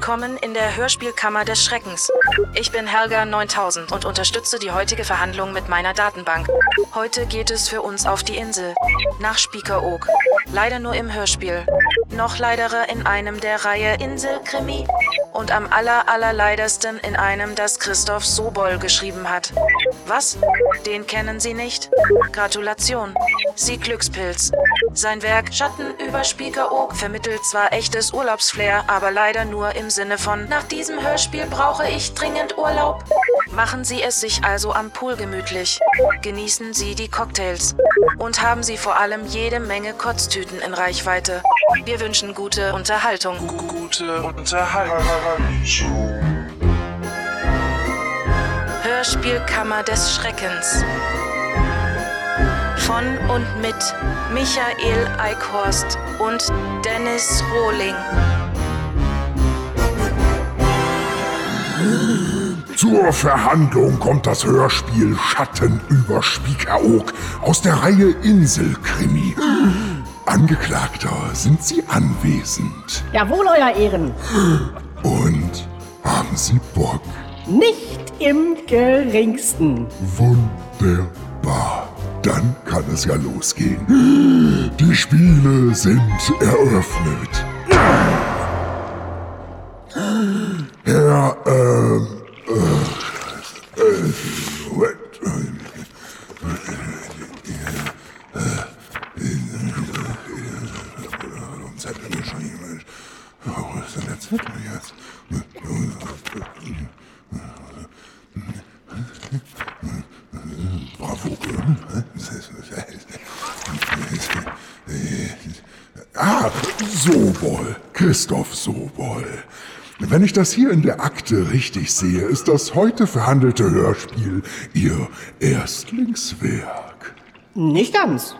Willkommen in der Hörspielkammer des Schreckens. Ich bin Helga 9000 und unterstütze die heutige Verhandlung mit meiner Datenbank. Heute geht es für uns auf die Insel, nach Spiekeroog. Leider nur im Hörspiel. Noch leiderer in einem der Reihe Inselkrimi und am aller allerleidersten in einem, das Christoph Sobol geschrieben hat. Was? Den kennen Sie nicht? Gratulation. Sie Glückspilz. Sein Werk Schatten über Spiekeroog vermittelt zwar echtes Urlaubsflair, aber leider nur im Sinne von Nach diesem Hörspiel brauche ich dringend Urlaub. Machen Sie es sich also am Pool gemütlich. Genießen Sie die Cocktails. Und haben Sie vor allem jede Menge Kotztüten in Reichweite. Wir wünschen gute Unterhaltung. Gute Unterhaltung. Hörspielkammer des Schreckens. Von und mit Michael Eickhorst und Dennis Rohling. Zur Verhandlung kommt das Hörspiel Schatten über Spiekeroog aus der Reihe Inselkrimi. Angeklagter, sind Sie anwesend? Jawohl, Euer Ehren. Und haben Sie Bock? Nicht im geringsten. Wunderbar. Dann kann es ja losgehen. Die Spiele sind eröffnet. Herr, ähm, äh, äh, Moment. Zettel geschrieben. Wo ist denn der Zettel jetzt? Bravo. Ah, Sobol. Christoph Sobol. Wenn ich das hier in der Akte richtig sehe, ist das heute verhandelte Hörspiel Ihr Erstlingswerk. Nicht ganz.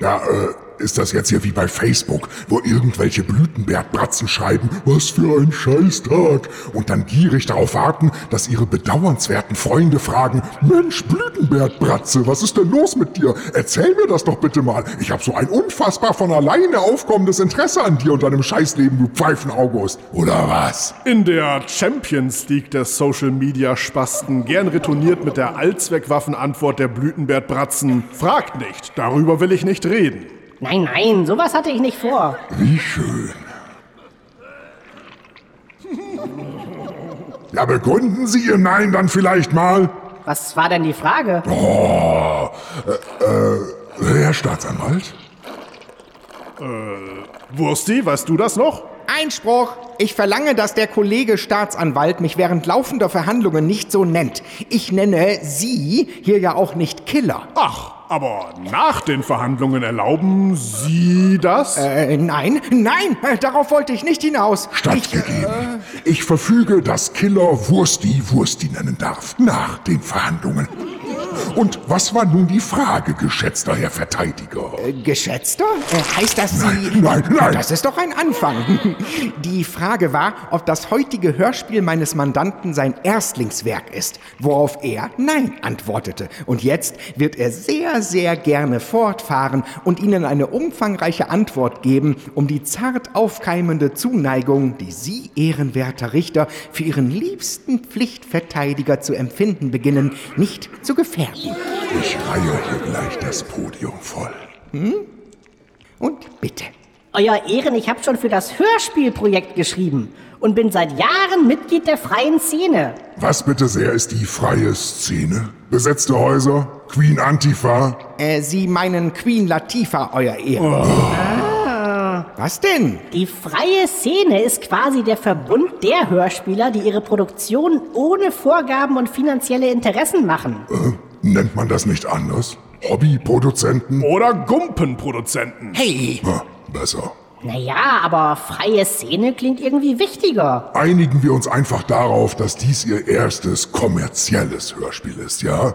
Ja, äh, ist das jetzt hier wie bei Facebook, wo irgendwelche Blütenbergbratzen schreiben, was für ein Scheißtag, und dann gierig darauf warten, dass ihre bedauernswerten Freunde fragen, Mensch, Blütenbergbratze, was ist denn los mit dir? Erzähl mir das doch bitte mal. Ich habe so ein unfassbar von alleine aufkommendes Interesse an dir und deinem Scheißleben, du Pfeifen-August. Oder was? In der Champions League der Social Media Spasten gern retourniert mit der Allzweckwaffenantwort der Blütenbergbratzen. Fragt nicht, darüber will ich nicht reden. Nein, nein, sowas hatte ich nicht vor. Wie schön. Ja, begründen Sie Ihr Nein dann vielleicht mal? Was war denn die Frage? Oh, äh, äh, Herr Staatsanwalt? Wursti, weißt du das noch? Einspruch! Ich verlange, dass der Kollege Staatsanwalt mich während laufender Verhandlungen nicht so nennt. Ich nenne Sie hier ja auch nicht Killer. Ach, aber nach den Verhandlungen erlauben Sie das? Äh, nein, nein, äh, darauf wollte ich nicht hinaus. Ich, Stattgegeben. Ich verfüge, dass Killer Wursti Wursti nennen darf. Nach den Verhandlungen. Und was war nun die Frage, geschätzter Herr Verteidiger? äh, geschätzter? Äh, heißt das Sie... Nein, nein, nein. Das ist doch ein Anfang. Die Frage war, ob das heutige Hörspiel meines Mandanten sein Erstlingswerk ist, worauf er Nein antwortete. Und jetzt wird er sehr, sehr gerne fortfahren und Ihnen eine umfangreiche Antwort geben, um die zart aufkeimende Zuneigung, die Sie, ehrenwerter Richter, für Ihren liebsten Pflichtverteidiger zu empfinden beginnen, nicht zu gefährden. Ich reihe hier gleich das Podium voll. Und bitte. Euer Ehren, ich habe schon für das Hörspielprojekt geschrieben und bin seit Jahren Mitglied der freien Szene. Was bitte sehr ist die freie Szene? Besetzte Häuser? Queen Antifa? Äh, Sie meinen Queen Latifah, Euer Ehren. Was denn? Die freie Szene ist quasi der Verbund der Hörspieler, die ihre Produktion ohne Vorgaben und finanzielle Interessen machen. Nennt man das nicht anders? Hobbyproduzenten? Oder Gumpenproduzenten? Hey, Ah, besser. Naja, aber freie Szene klingt irgendwie wichtiger. Einigen wir uns einfach darauf, dass dies Ihr erstes kommerzielles Hörspiel ist, ja?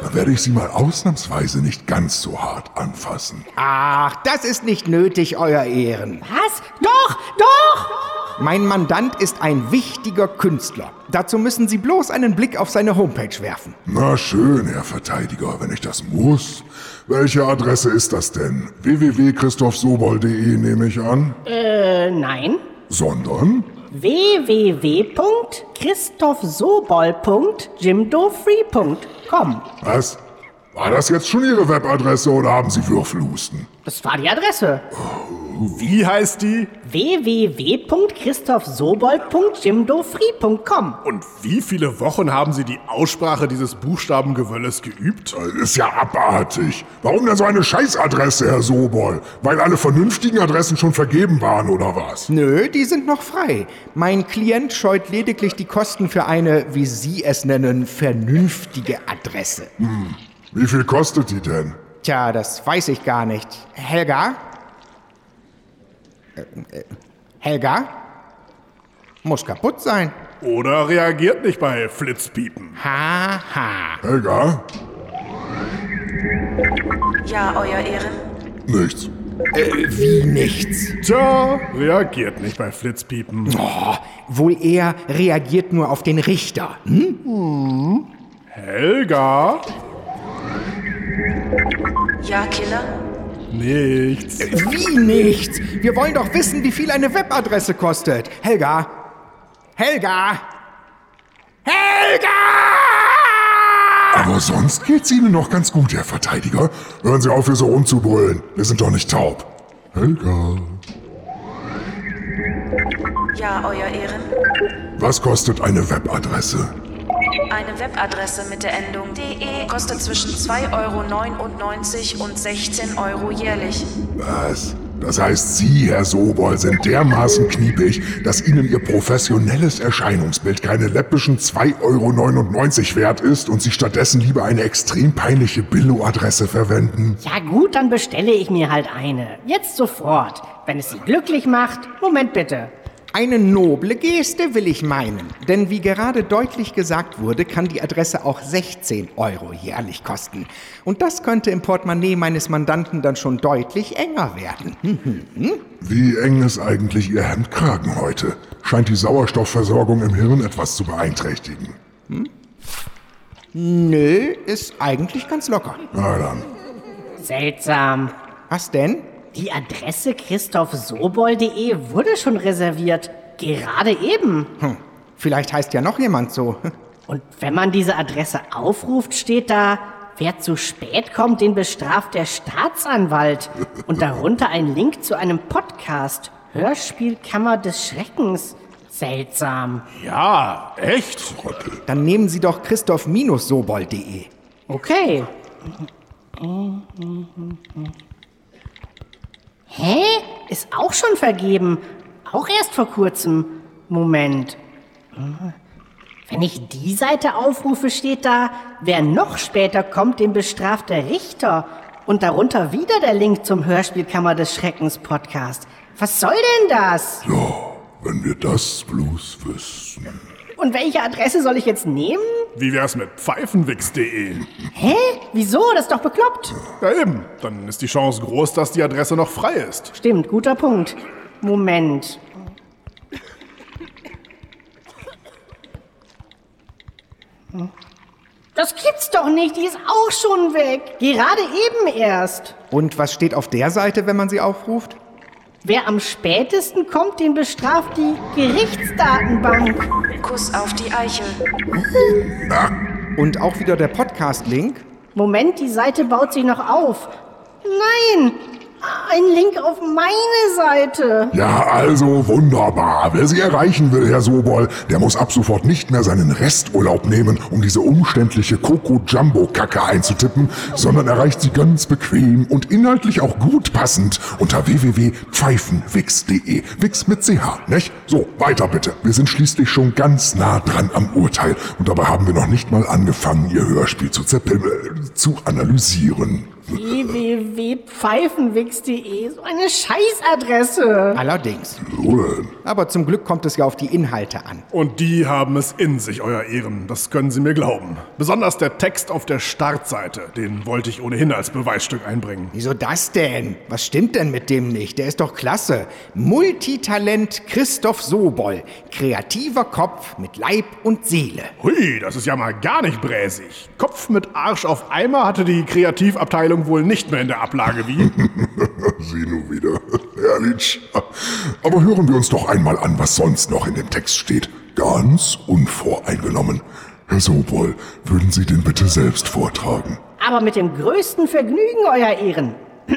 Dann werde ich Sie mal ausnahmsweise nicht ganz so hart anfassen. ach, das ist nicht nötig, Euer Ehren. Was? Doch, doch! Mein Mandant ist ein wichtiger Künstler. Dazu müssen Sie bloß einen Blick auf seine Homepage werfen. Na schön, Herr Verteidiger, wenn ich das muss. Welche Adresse ist das denn? www.christophsobol.de nehme ich an. Äh, nein. Sondern? www.christophsobol.jimdofree.com. Was? War das jetzt schon Ihre Webadresse oder haben Sie Würfelhusten? Das war die Adresse. Wie heißt die? www.christophsobol.jimdofree.com. Und wie viele Wochen haben Sie die Aussprache dieses Buchstabengewölles geübt? Das ist ja abartig. Warum denn so eine Scheißadresse, Herr Sobol? Weil alle vernünftigen Adressen schon vergeben waren, oder was? Nö, die sind noch frei. Mein Klient scheut lediglich die Kosten für eine, wie Sie es nennen, vernünftige Adresse. Wie viel kostet die denn? Tja, das weiß ich gar nicht. Helga? Äh, äh, Helga? Muss kaputt sein. Oder reagiert nicht bei Flitzpiepen? Haha. Helga? Ja, Euer Ehren. Nichts. Wie nichts. Tja, reagiert nicht bei Flitzpiepen. Oh, wohl eher reagiert nur auf den Richter. Hm? Helga? Ja, Killer? Nichts. Wie nichts? Wir wollen doch wissen, wie viel eine Webadresse kostet. Helga? Helga? Helga! Aber sonst geht's Ihnen noch ganz gut, Herr Verteidiger. Hören Sie auf, hier so rumzubrüllen. Wir sind doch nicht taub. Helga. Ja, Euer Ehren. Was kostet eine Webadresse? Eine Webadresse mit der Endung .de kostet zwischen 2,99 Euro und 16 Euro jährlich. Was? Das heißt, Sie, Herr Sobol, sind dermaßen kniepig, dass Ihnen Ihr professionelles Erscheinungsbild keine läppischen 2,99 Euro wert ist und Sie stattdessen lieber eine extrem peinliche Billo-Adresse verwenden? Ja gut, dann bestelle ich mir halt eine. Jetzt sofort. Wenn es Sie glücklich macht. Moment bitte. Eine noble Geste will ich meinen. Denn wie gerade deutlich gesagt wurde, kann die Adresse auch 16 Euro jährlich kosten. Und das könnte im Portemonnaie meines Mandanten dann schon deutlich enger werden. Hm, Wie eng ist eigentlich Ihr Hemdkragen heute? Scheint die Sauerstoffversorgung im Hirn etwas zu beeinträchtigen. Nö, ist eigentlich ganz locker. Na dann. Seltsam. Was denn? Die Adresse christophsobol.de wurde schon reserviert. Gerade eben. Hm, vielleicht heißt ja noch jemand so. Und wenn man diese Adresse aufruft, steht da, wer zu spät kommt, den bestraft der Staatsanwalt. Und darunter ein Link zu einem Podcast. Hörspielkammer des Schreckens. Seltsam. Ja, echt? Dann nehmen Sie doch christoph-sobol.de. Okay. Hä? Ist auch schon vergeben. Auch erst vor kurzem. Moment. Wenn ich die Seite aufrufe, steht da, wer noch später kommt, den bestraft der Richter. Und darunter wieder der Link zum Hörspielkammer des Schreckens Podcast. Was soll denn das? Ja, wenn wir das bloß wüssten. Und welche Adresse soll ich jetzt nehmen? Wie wär's mit pfeifenwix.de? Hä? Wieso? Das ist doch bekloppt. Ja eben, dann ist die Chance groß, dass die Adresse noch frei ist. Stimmt, guter Punkt. Moment. Das gibt's doch nicht, die ist auch schon weg. Gerade eben erst. Und was steht auf der Seite, wenn man sie aufruft? Wer am spätesten kommt, den bestraft die Gerichtsdatenbank. Kuss auf die Eichel. Und auch wieder der Podcast-Link? Moment, die Seite baut sich noch auf. Nein, ein Link auf meine Seite. Ja, also wunderbar. Wer Sie erreichen will, Herr Sobol, der muss ab sofort nicht mehr seinen Resturlaub nehmen, um diese umständliche Coco-Jumbo-Kacke einzutippen, sondern erreicht sie ganz bequem und inhaltlich auch gut passend unter www.pfeifenwix.de. Wix mit CH, nicht? So, weiter bitte. Wir sind schließlich schon ganz nah dran am Urteil und dabei haben wir noch nicht mal angefangen, Ihr Hörspiel zu zu analysieren. Www www.pfeifenwix.de. So eine Scheißadresse. Allerdings. So denn. Aber zum Glück kommt es ja auf die Inhalte an. Und die haben es in sich, euer Ehren. Das können Sie mir glauben. Besonders der Text auf der Startseite. Den wollte ich ohnehin als Beweisstück einbringen. Wieso das denn? Was stimmt denn mit dem nicht? Der ist doch klasse. Multitalent Christoph Sobol. Kreativer Kopf mit Leib und Seele. Hui, das ist ja mal gar nicht bräsig. Kopf mit Arsch auf Eimer hatte die Kreativabteilung wohl nicht mehr in der Ablage wie. Sieh nun wieder. Herrlich. Aber hören wir uns doch einmal an, was sonst noch in dem Text steht. Ganz unvoreingenommen. Herr Sobol, würden Sie den bitte selbst vortragen? Aber mit dem größten Vergnügen, Euer Ehren.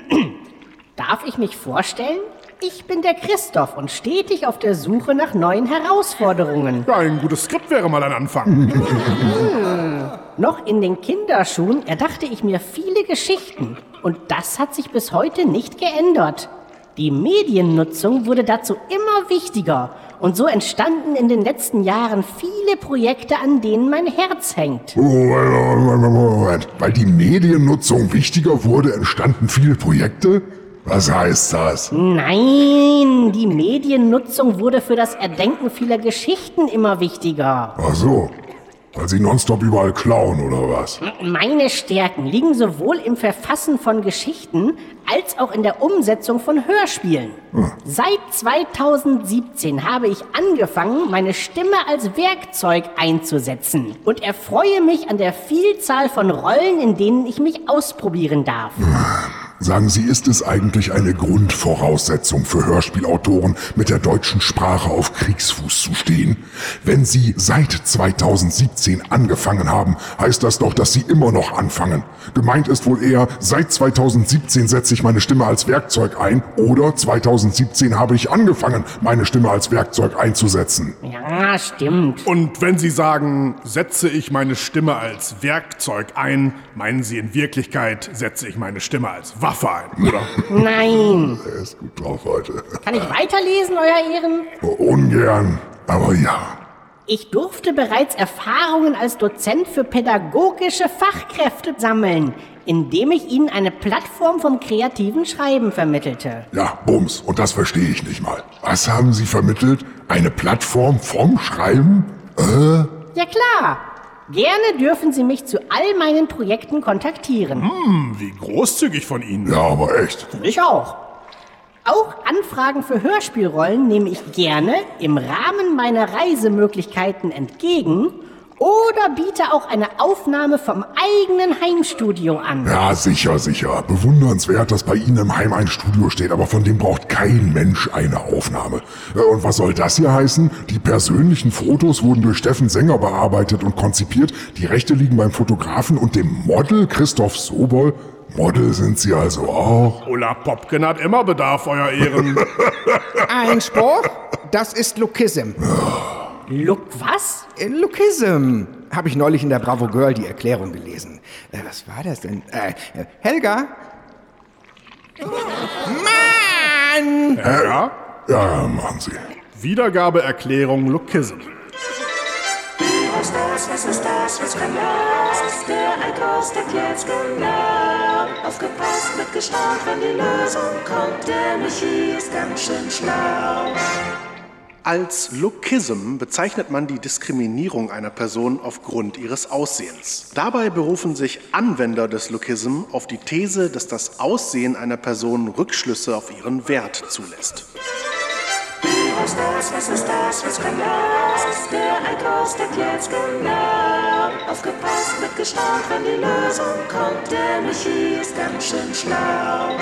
Darf ich mich vorstellen? Ich bin der Christoph und stetig auf der Suche nach neuen Herausforderungen. Ja, ein gutes Skript wäre mal ein Anfang. Noch in den Kinderschuhen erdachte ich mir viele Geschichten. Und das hat sich bis heute nicht geändert. Die Mediennutzung wurde dazu immer wichtiger. Und so entstanden in den letzten Jahren viele Projekte, an denen mein Herz hängt. Moment, Moment, Moment. Weil die Mediennutzung wichtiger wurde, entstanden viele Projekte? Was heißt das? Nein, die Mediennutzung wurde für das Erdenken vieler Geschichten immer wichtiger. Ach so. Weil Sie nonstop überall klauen, oder was? Meine Stärken liegen sowohl im Verfassen von Geschichten als auch in der Umsetzung von Hörspielen. Seit 2017 habe ich angefangen, meine Stimme als Werkzeug einzusetzen und erfreue mich an der Vielzahl von Rollen, in denen ich mich ausprobieren darf. Sagen Sie, ist es eigentlich eine Grundvoraussetzung für Hörspielautoren, mit der deutschen Sprache auf Kriegsfuß zu stehen? Wenn Sie seit 2017 angefangen haben, heißt das doch, dass Sie immer noch anfangen. Gemeint ist wohl eher, seit 2017 setze ich meine Stimme als Werkzeug ein oder 2017 habe ich angefangen, meine Stimme als Werkzeug einzusetzen. Ja, stimmt. Und wenn Sie sagen, setze ich meine Stimme als Werkzeug ein, meinen Sie in Wirklichkeit, setze ich meine Stimme als Waffe ein, oder? Nein. Er ist gut drauf heute. Kann ich weiterlesen, Euer Ehren? Ungern, aber ja. Ich durfte bereits Erfahrungen als Dozent für pädagogische Fachkräfte sammeln, indem ich ihnen eine Plattform vom kreativen Schreiben vermittelte. Ja, Bums, und das verstehe ich nicht mal. Was haben Sie vermittelt? Eine Plattform vom Schreiben? Äh? Ja klar. Gerne dürfen Sie mich zu all meinen Projekten kontaktieren. Hm, wie großzügig von Ihnen. Ja, aber echt. Ich auch. Auch Anfragen für Hörspielrollen nehme ich gerne im Rahmen meiner Reisemöglichkeiten entgegen oder biete auch eine Aufnahme vom eigenen Heimstudio an. Ja, sicher, sicher. Bewundernswert, dass bei Ihnen im Heim ein Studio steht, aber von dem braucht kein Mensch eine Aufnahme. Äh, Und was soll das hier heißen? Die persönlichen Fotos wurden durch Steffen Sänger bearbeitet und konzipiert. Die Rechte liegen beim Fotografen und dem Model Christoph Sobol. Model sind Sie also auch? Ulla Popken hat immer Bedarf, Euer Ehren. Einspruch? Das ist Lookism. Look, was? Äh, Lookism. Habe ich neulich in der Bravo Girl die Erklärung gelesen. Äh, was war das denn? Äh, äh, Helga? Mann! ja? Ja, machen Sie. Wiedergabeerklärung Lookism. Was ist das, was ist das, was kann das? Der Einkauf steckt jetzt genau. Aufgepasst, mit gestaunt, wenn die Lösung kommt. Der Michi ist ganz schön schlau. Als Lookism bezeichnet man die Diskriminierung einer Person aufgrund ihres Aussehens. Dabei berufen sich Anwender des Lookism auf die These, dass das Aussehen einer Person Rückschlüsse auf ihren Wert zulässt. Was ist das, was ist das, was kann das? Der Einkauf steckt genau. Aufgepasst, mit gestaunt, wenn die Lösung kommt. Der Michi ist ganz schön schlau.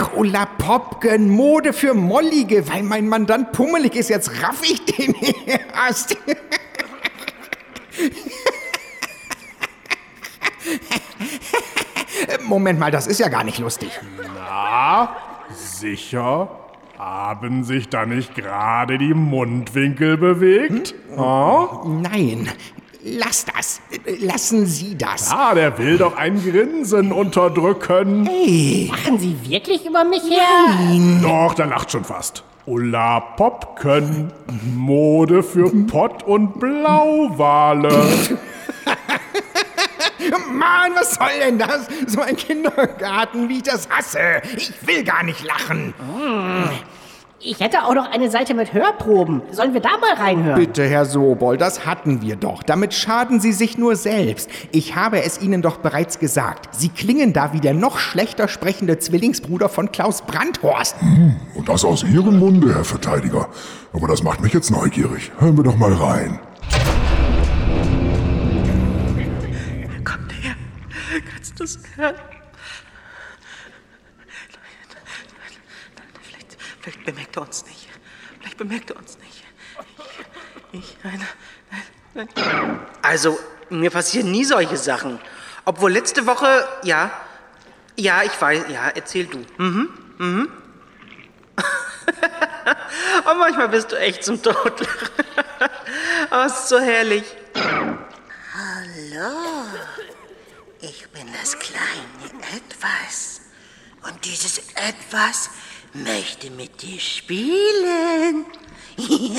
Ach, Ulla Popken, Mode für Mollige, weil mein Mandant pummelig ist. Jetzt raff ich den erst. Moment mal, das ist ja gar nicht lustig. Na, sicher? Haben sich da nicht gerade die Mundwinkel bewegt? Oh? Nein, lass das. Lassen Sie das. Ah, der will doch ein Grinsen unterdrücken. Machen Sie wirklich über mich her? Doch, der lacht schon fast. Ulla Popken, Mode für Pott- und Blauwale. Mann, was soll denn das? So ein Kindergarten, wie ich das hasse. Ich will gar nicht lachen. Ich hätte auch noch eine Seite mit Hörproben. Sollen wir da mal reinhören? Bitte, Herr Sobol, das hatten wir doch. Damit schaden Sie sich nur selbst. Ich habe es Ihnen doch bereits gesagt. Sie klingen da wie der noch schlechter sprechende Zwillingsbruder von Klaus Brandhorst. Und das aus Ihrem Munde, Herr Verteidiger. Aber das macht mich jetzt neugierig. Hören wir doch mal rein. Komm her. Kannst du es hören? Vielleicht, bemerkt er uns nicht. Vielleicht bemerkt er uns nicht. Ich, ich nein, nein, nein. Also, mir passieren nie solche Sachen. Obwohl letzte Woche, ja, ja, ich weiß, ja, erzähl du. Mhm, mhm. Und manchmal bist du echt zum Totlachen. Aber es ist so herrlich. Hallo, ich bin das kleine Etwas. Und dieses Etwas möchte mit dir spielen.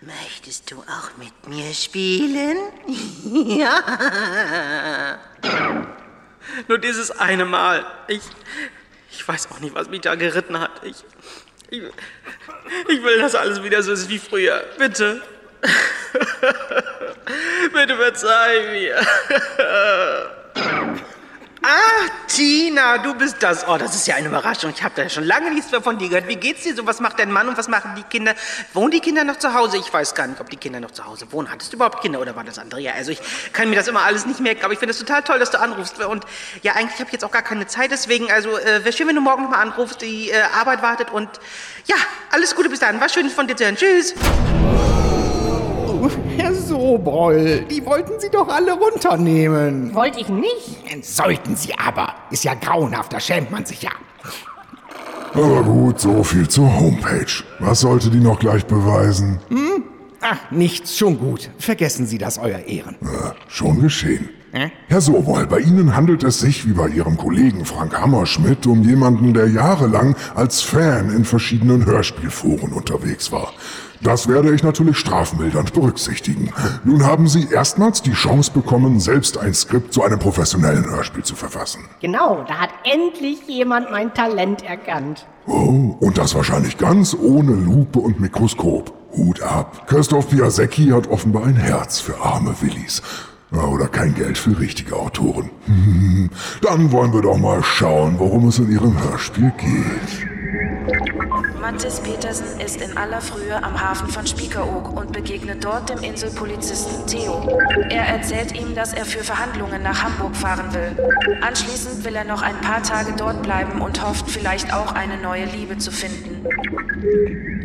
Möchtest du auch mit mir spielen? ja. Nur dieses eine Mal. Ich, ich weiß auch nicht, was mich da geritten hat. Ich, ich, ich will, dass alles wieder so ist wie früher. Bitte. Bitte verzeih mir. Ah, Tina, du bist das. Oh, das ist ja eine Überraschung. Ich habe da schon lange nichts mehr von dir gehört. Wie geht's dir so? Was macht dein Mann und was machen die Kinder? Wohnen die Kinder noch zu Hause? Ich weiß gar nicht, ob die Kinder noch zu Hause wohnen. Hattest du überhaupt Kinder oder war das Andrea? Also ich kann mir das immer alles nicht merken, aber ich finde es total toll, dass du anrufst. Und ja, eigentlich habe ich jetzt auch gar keine Zeit, deswegen, also äh, wäre schön, wenn du morgen nochmal anrufst. Die äh, Arbeit wartet und ja, alles Gute bis dann. War schön von dir zu hören. Tschüss. Herr Sobol, die wollten Sie doch alle runternehmen. Wollte ich nicht. Sollten Sie aber. Ist ja grauenhaft, da schämt man sich ja. Aber gut, so viel zur Homepage. Was sollte die noch gleich beweisen? Ach, nichts, schon gut. Vergessen Sie das, Euer Ehren. Äh, schon geschehen. Herr Sowoll, bei Ihnen handelt es sich, wie bei Ihrem Kollegen Frank Hammerschmidt, um jemanden, der jahrelang als Fan in verschiedenen Hörspielforen unterwegs war. Das werde ich natürlich strafmildernd berücksichtigen. Nun haben Sie erstmals die Chance bekommen, selbst ein Skript zu einem professionellen Hörspiel zu verfassen. Genau, da hat endlich jemand mein Talent erkannt. Oh, und das wahrscheinlich ganz ohne Lupe und Mikroskop. Hut ab. Christoph Piasecki hat offenbar ein Herz für arme Willis. Oder kein Geld für richtige Autoren. Hm, Dann wollen wir doch mal schauen, worum es in Ihrem Hörspiel geht. Mathis Petersen ist in aller Frühe am Hafen von Spiekeroog und begegnet dort dem Inselpolizisten Theo. Er erzählt ihm, dass er für Verhandlungen nach Hamburg fahren will. Anschließend will er noch ein paar Tage dort bleiben und hofft vielleicht auch eine neue Liebe zu finden.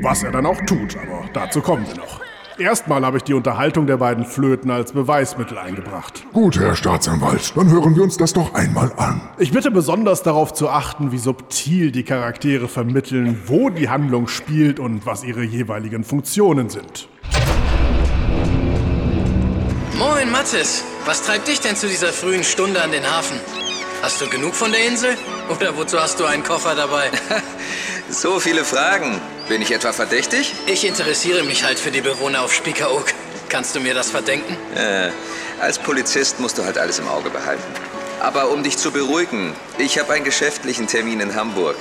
Was er dann auch tut, aber dazu kommen wir noch. Erstmal habe ich die Unterhaltung der beiden Flöten als Beweismittel eingebracht. Gut, Herr Staatsanwalt, dann hören wir uns das doch einmal an. Ich bitte besonders darauf zu achten, wie subtil die Charaktere vermitteln, wo die Handlung spielt und was ihre jeweiligen Funktionen sind. Moin, Mathis. Was treibt dich denn zu dieser frühen Stunde an den Hafen? Hast du genug von der Insel? Oder wozu hast du einen Koffer dabei? So viele Fragen. Bin ich etwa verdächtig? Ich interessiere mich halt für die Bewohner auf Spiekeroog. Kannst du mir das verdenken? Äh, als Polizist musst du halt alles im Auge behalten. Aber um dich zu beruhigen, ich habe einen geschäftlichen Termin in Hamburg.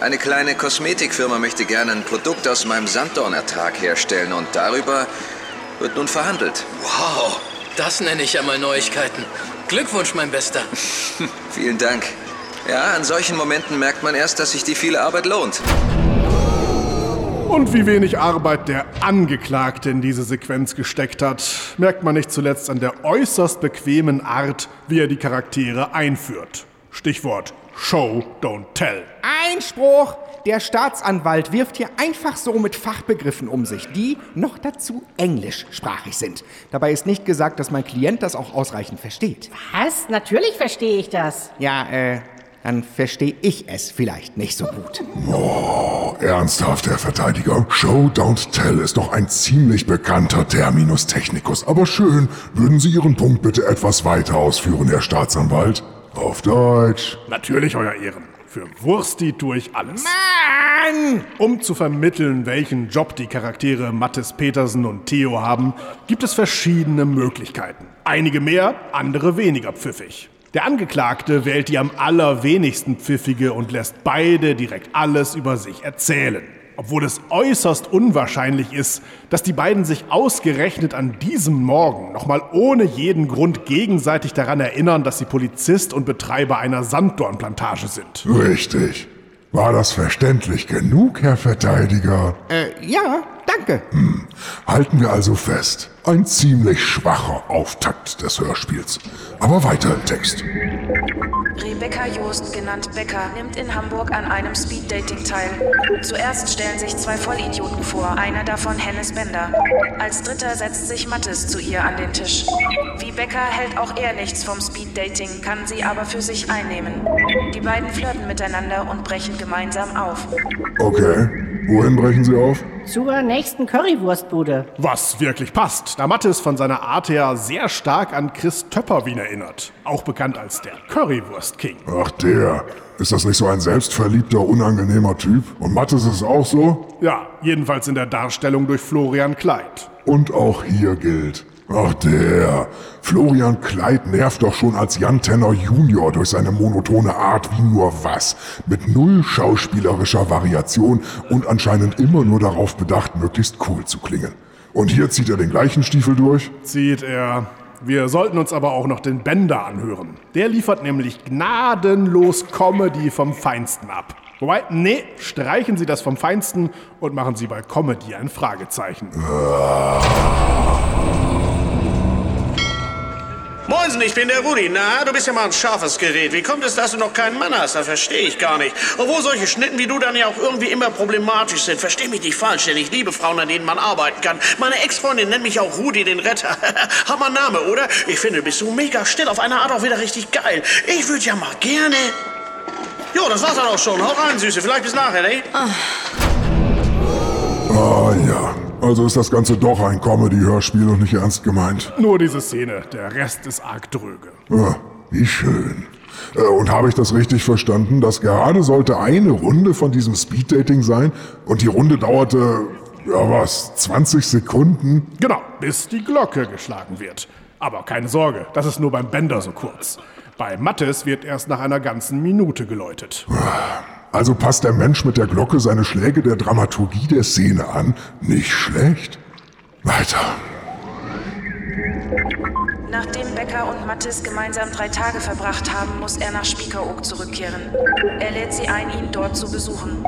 Eine kleine Kosmetikfirma möchte gerne ein Produkt aus meinem Sanddornertrag herstellen und darüber wird nun verhandelt. Wow, das nenne ich ja mal Neuigkeiten. Glückwunsch, mein Bester. Vielen Dank. Ja, an solchen Momenten merkt man erst, dass sich die viele Arbeit lohnt. Und wie wenig Arbeit der Angeklagte in diese Sequenz gesteckt hat, merkt man nicht zuletzt an der äußerst bequemen Art, wie er die Charaktere einführt. Stichwort Show, don't tell. Einspruch! Der Staatsanwalt wirft hier einfach so mit Fachbegriffen um sich, die noch dazu englischsprachig sind. Dabei ist nicht gesagt, dass mein Klient das auch ausreichend versteht. Was? Natürlich verstehe ich das. Ja, äh, dann verstehe ich es vielleicht nicht so gut. Oh, ernsthaft, Herr Verteidiger. Show, don't tell ist doch ein ziemlich bekannter Terminus technicus. Aber schön, würden Sie Ihren Punkt bitte etwas weiter ausführen, Herr Staatsanwalt? Auf Deutsch. Natürlich, Euer Ehren. Für Wursti tue ich alles. Mann! Um zu vermitteln, welchen Job die Charaktere Mattes Petersen und Theo haben, gibt es verschiedene Möglichkeiten. Einige mehr, andere weniger pfiffig. Der Angeklagte wählt die am allerwenigsten pfiffige und lässt beide direkt alles über sich erzählen. Obwohl es äußerst unwahrscheinlich ist, dass die beiden sich ausgerechnet an diesem Morgen nochmal ohne jeden Grund gegenseitig daran erinnern, dass sie Polizist und Betreiber einer Sanddornplantage sind. Richtig. War das verständlich genug, Herr Verteidiger? Äh, ja, danke. Halten wir also fest. Ein ziemlich schwacher Auftakt des Hörspiels. Aber weiter im Text. Rebecca Joost, genannt Becker, nimmt in Hamburg an einem Speeddating teil. Zuerst stellen sich zwei Vollidioten vor, einer davon Hennes Bender. Als dritter setzt sich Mattes zu ihr an den Tisch. Wie Becker hält auch er nichts vom Speeddating, kann sie aber für sich einnehmen. Die beiden flirten miteinander und brechen gemeinsam auf. Okay. Wohin brechen Sie auf? Zur nächsten Currywurstbude. Was wirklich passt, da Mattes von seiner Art her sehr stark an Chris Töpperwien erinnert. Auch bekannt als der Currywurst King. Ach, der. Ist das nicht so ein selbstverliebter, unangenehmer Typ? Und Mattes ist auch so? Ja, jedenfalls in der Darstellung durch Florian Kleid. Und auch hier gilt. Ach, der. Florian Kleid nervt doch schon als Jan Tenner Junior durch seine monotone Art wie nur was. Mit null schauspielerischer Variation und anscheinend immer nur darauf bedacht, möglichst cool zu klingen. Und hier zieht er den gleichen Stiefel durch? Zieht er. Wir sollten uns aber auch noch den Bender anhören. Der liefert nämlich gnadenlos Comedy vom Feinsten ab. Wobei, nee, streichen Sie das vom Feinsten und machen Sie bei Comedy ein Fragezeichen. Moinsen, ich bin der Rudi. Na, du bist ja mal ein scharfes Gerät. Wie kommt es, dass du noch keinen Mann hast? Das verstehe ich gar nicht. Obwohl solche Schnitten wie du dann ja auch irgendwie immer problematisch sind. Versteh mich nicht falsch, denn ich liebe Frauen, an denen man arbeiten kann. Meine Ex-Freundin nennt mich auch Rudi den Retter. Hammer Name, oder? Ich finde, du bist so mega still, auf eine Art auch wieder richtig geil. Ich würde ja mal gerne... Jo, das war's dann auch schon. Hau rein, Süße. Vielleicht bis nachher, ne? Ah ja. Also ist das Ganze doch ein Comedy-Hörspiel und nicht ernst gemeint. Nur diese Szene, der Rest ist arg dröge. Ah, wie schön. Äh, Und habe ich das richtig verstanden, dass gerade sollte eine Runde von diesem Speeddating sein und die Runde dauerte, ja was, 20 Sekunden? Genau, bis die Glocke geschlagen wird. Aber keine Sorge, das ist nur beim Bender so kurz. Bei Mattes wird erst nach einer ganzen Minute geläutet. Also passt der Mensch mit der Glocke seine Schläge der Dramaturgie der Szene an. Nicht schlecht. Weiter. Nachdem Becker und Mattes gemeinsam drei Tage verbracht haben, muss er nach Spiekeroog zurückkehren. Er lädt sie ein, ihn dort zu besuchen.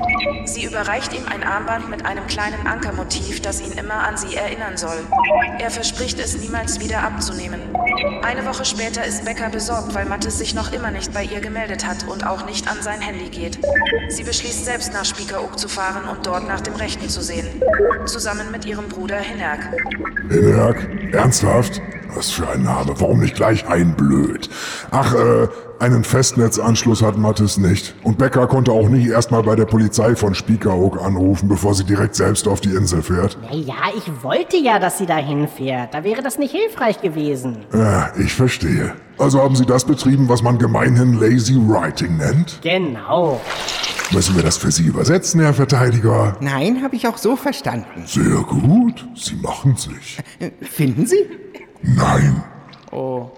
Sie überreicht ihm ein Armband mit einem kleinen Ankermotiv, das ihn immer an sie erinnern soll. Er verspricht es niemals wieder abzunehmen. Eine Woche später ist Becker besorgt, weil Mattes sich noch immer nicht bei ihr gemeldet hat und auch nicht an sein Handy geht. Sie beschließt selbst nach Spiekeroog zu fahren und dort nach dem Rechten zu sehen. Zusammen mit ihrem Bruder Hinerk. Hinerk, ernsthaft? Was für ein Name. Warum nicht gleich ein Blöd? Ach, äh, einen Festnetzanschluss hat Mattes nicht. Und Becker konnte auch nicht erstmal bei der Polizei von Spiekeroog anrufen, bevor sie direkt selbst auf die Insel fährt. Naja, ich wollte ja, dass sie dahin fährt. Da wäre das nicht hilfreich gewesen. Ja, ich verstehe. Also haben Sie das betrieben, was man gemeinhin Lazy Writing nennt? Genau. Müssen wir das für Sie übersetzen, Herr Verteidiger? Nein, habe ich auch so verstanden. Sehr gut. Sie machen sich. Äh, Finden Sie? Nein. Oh.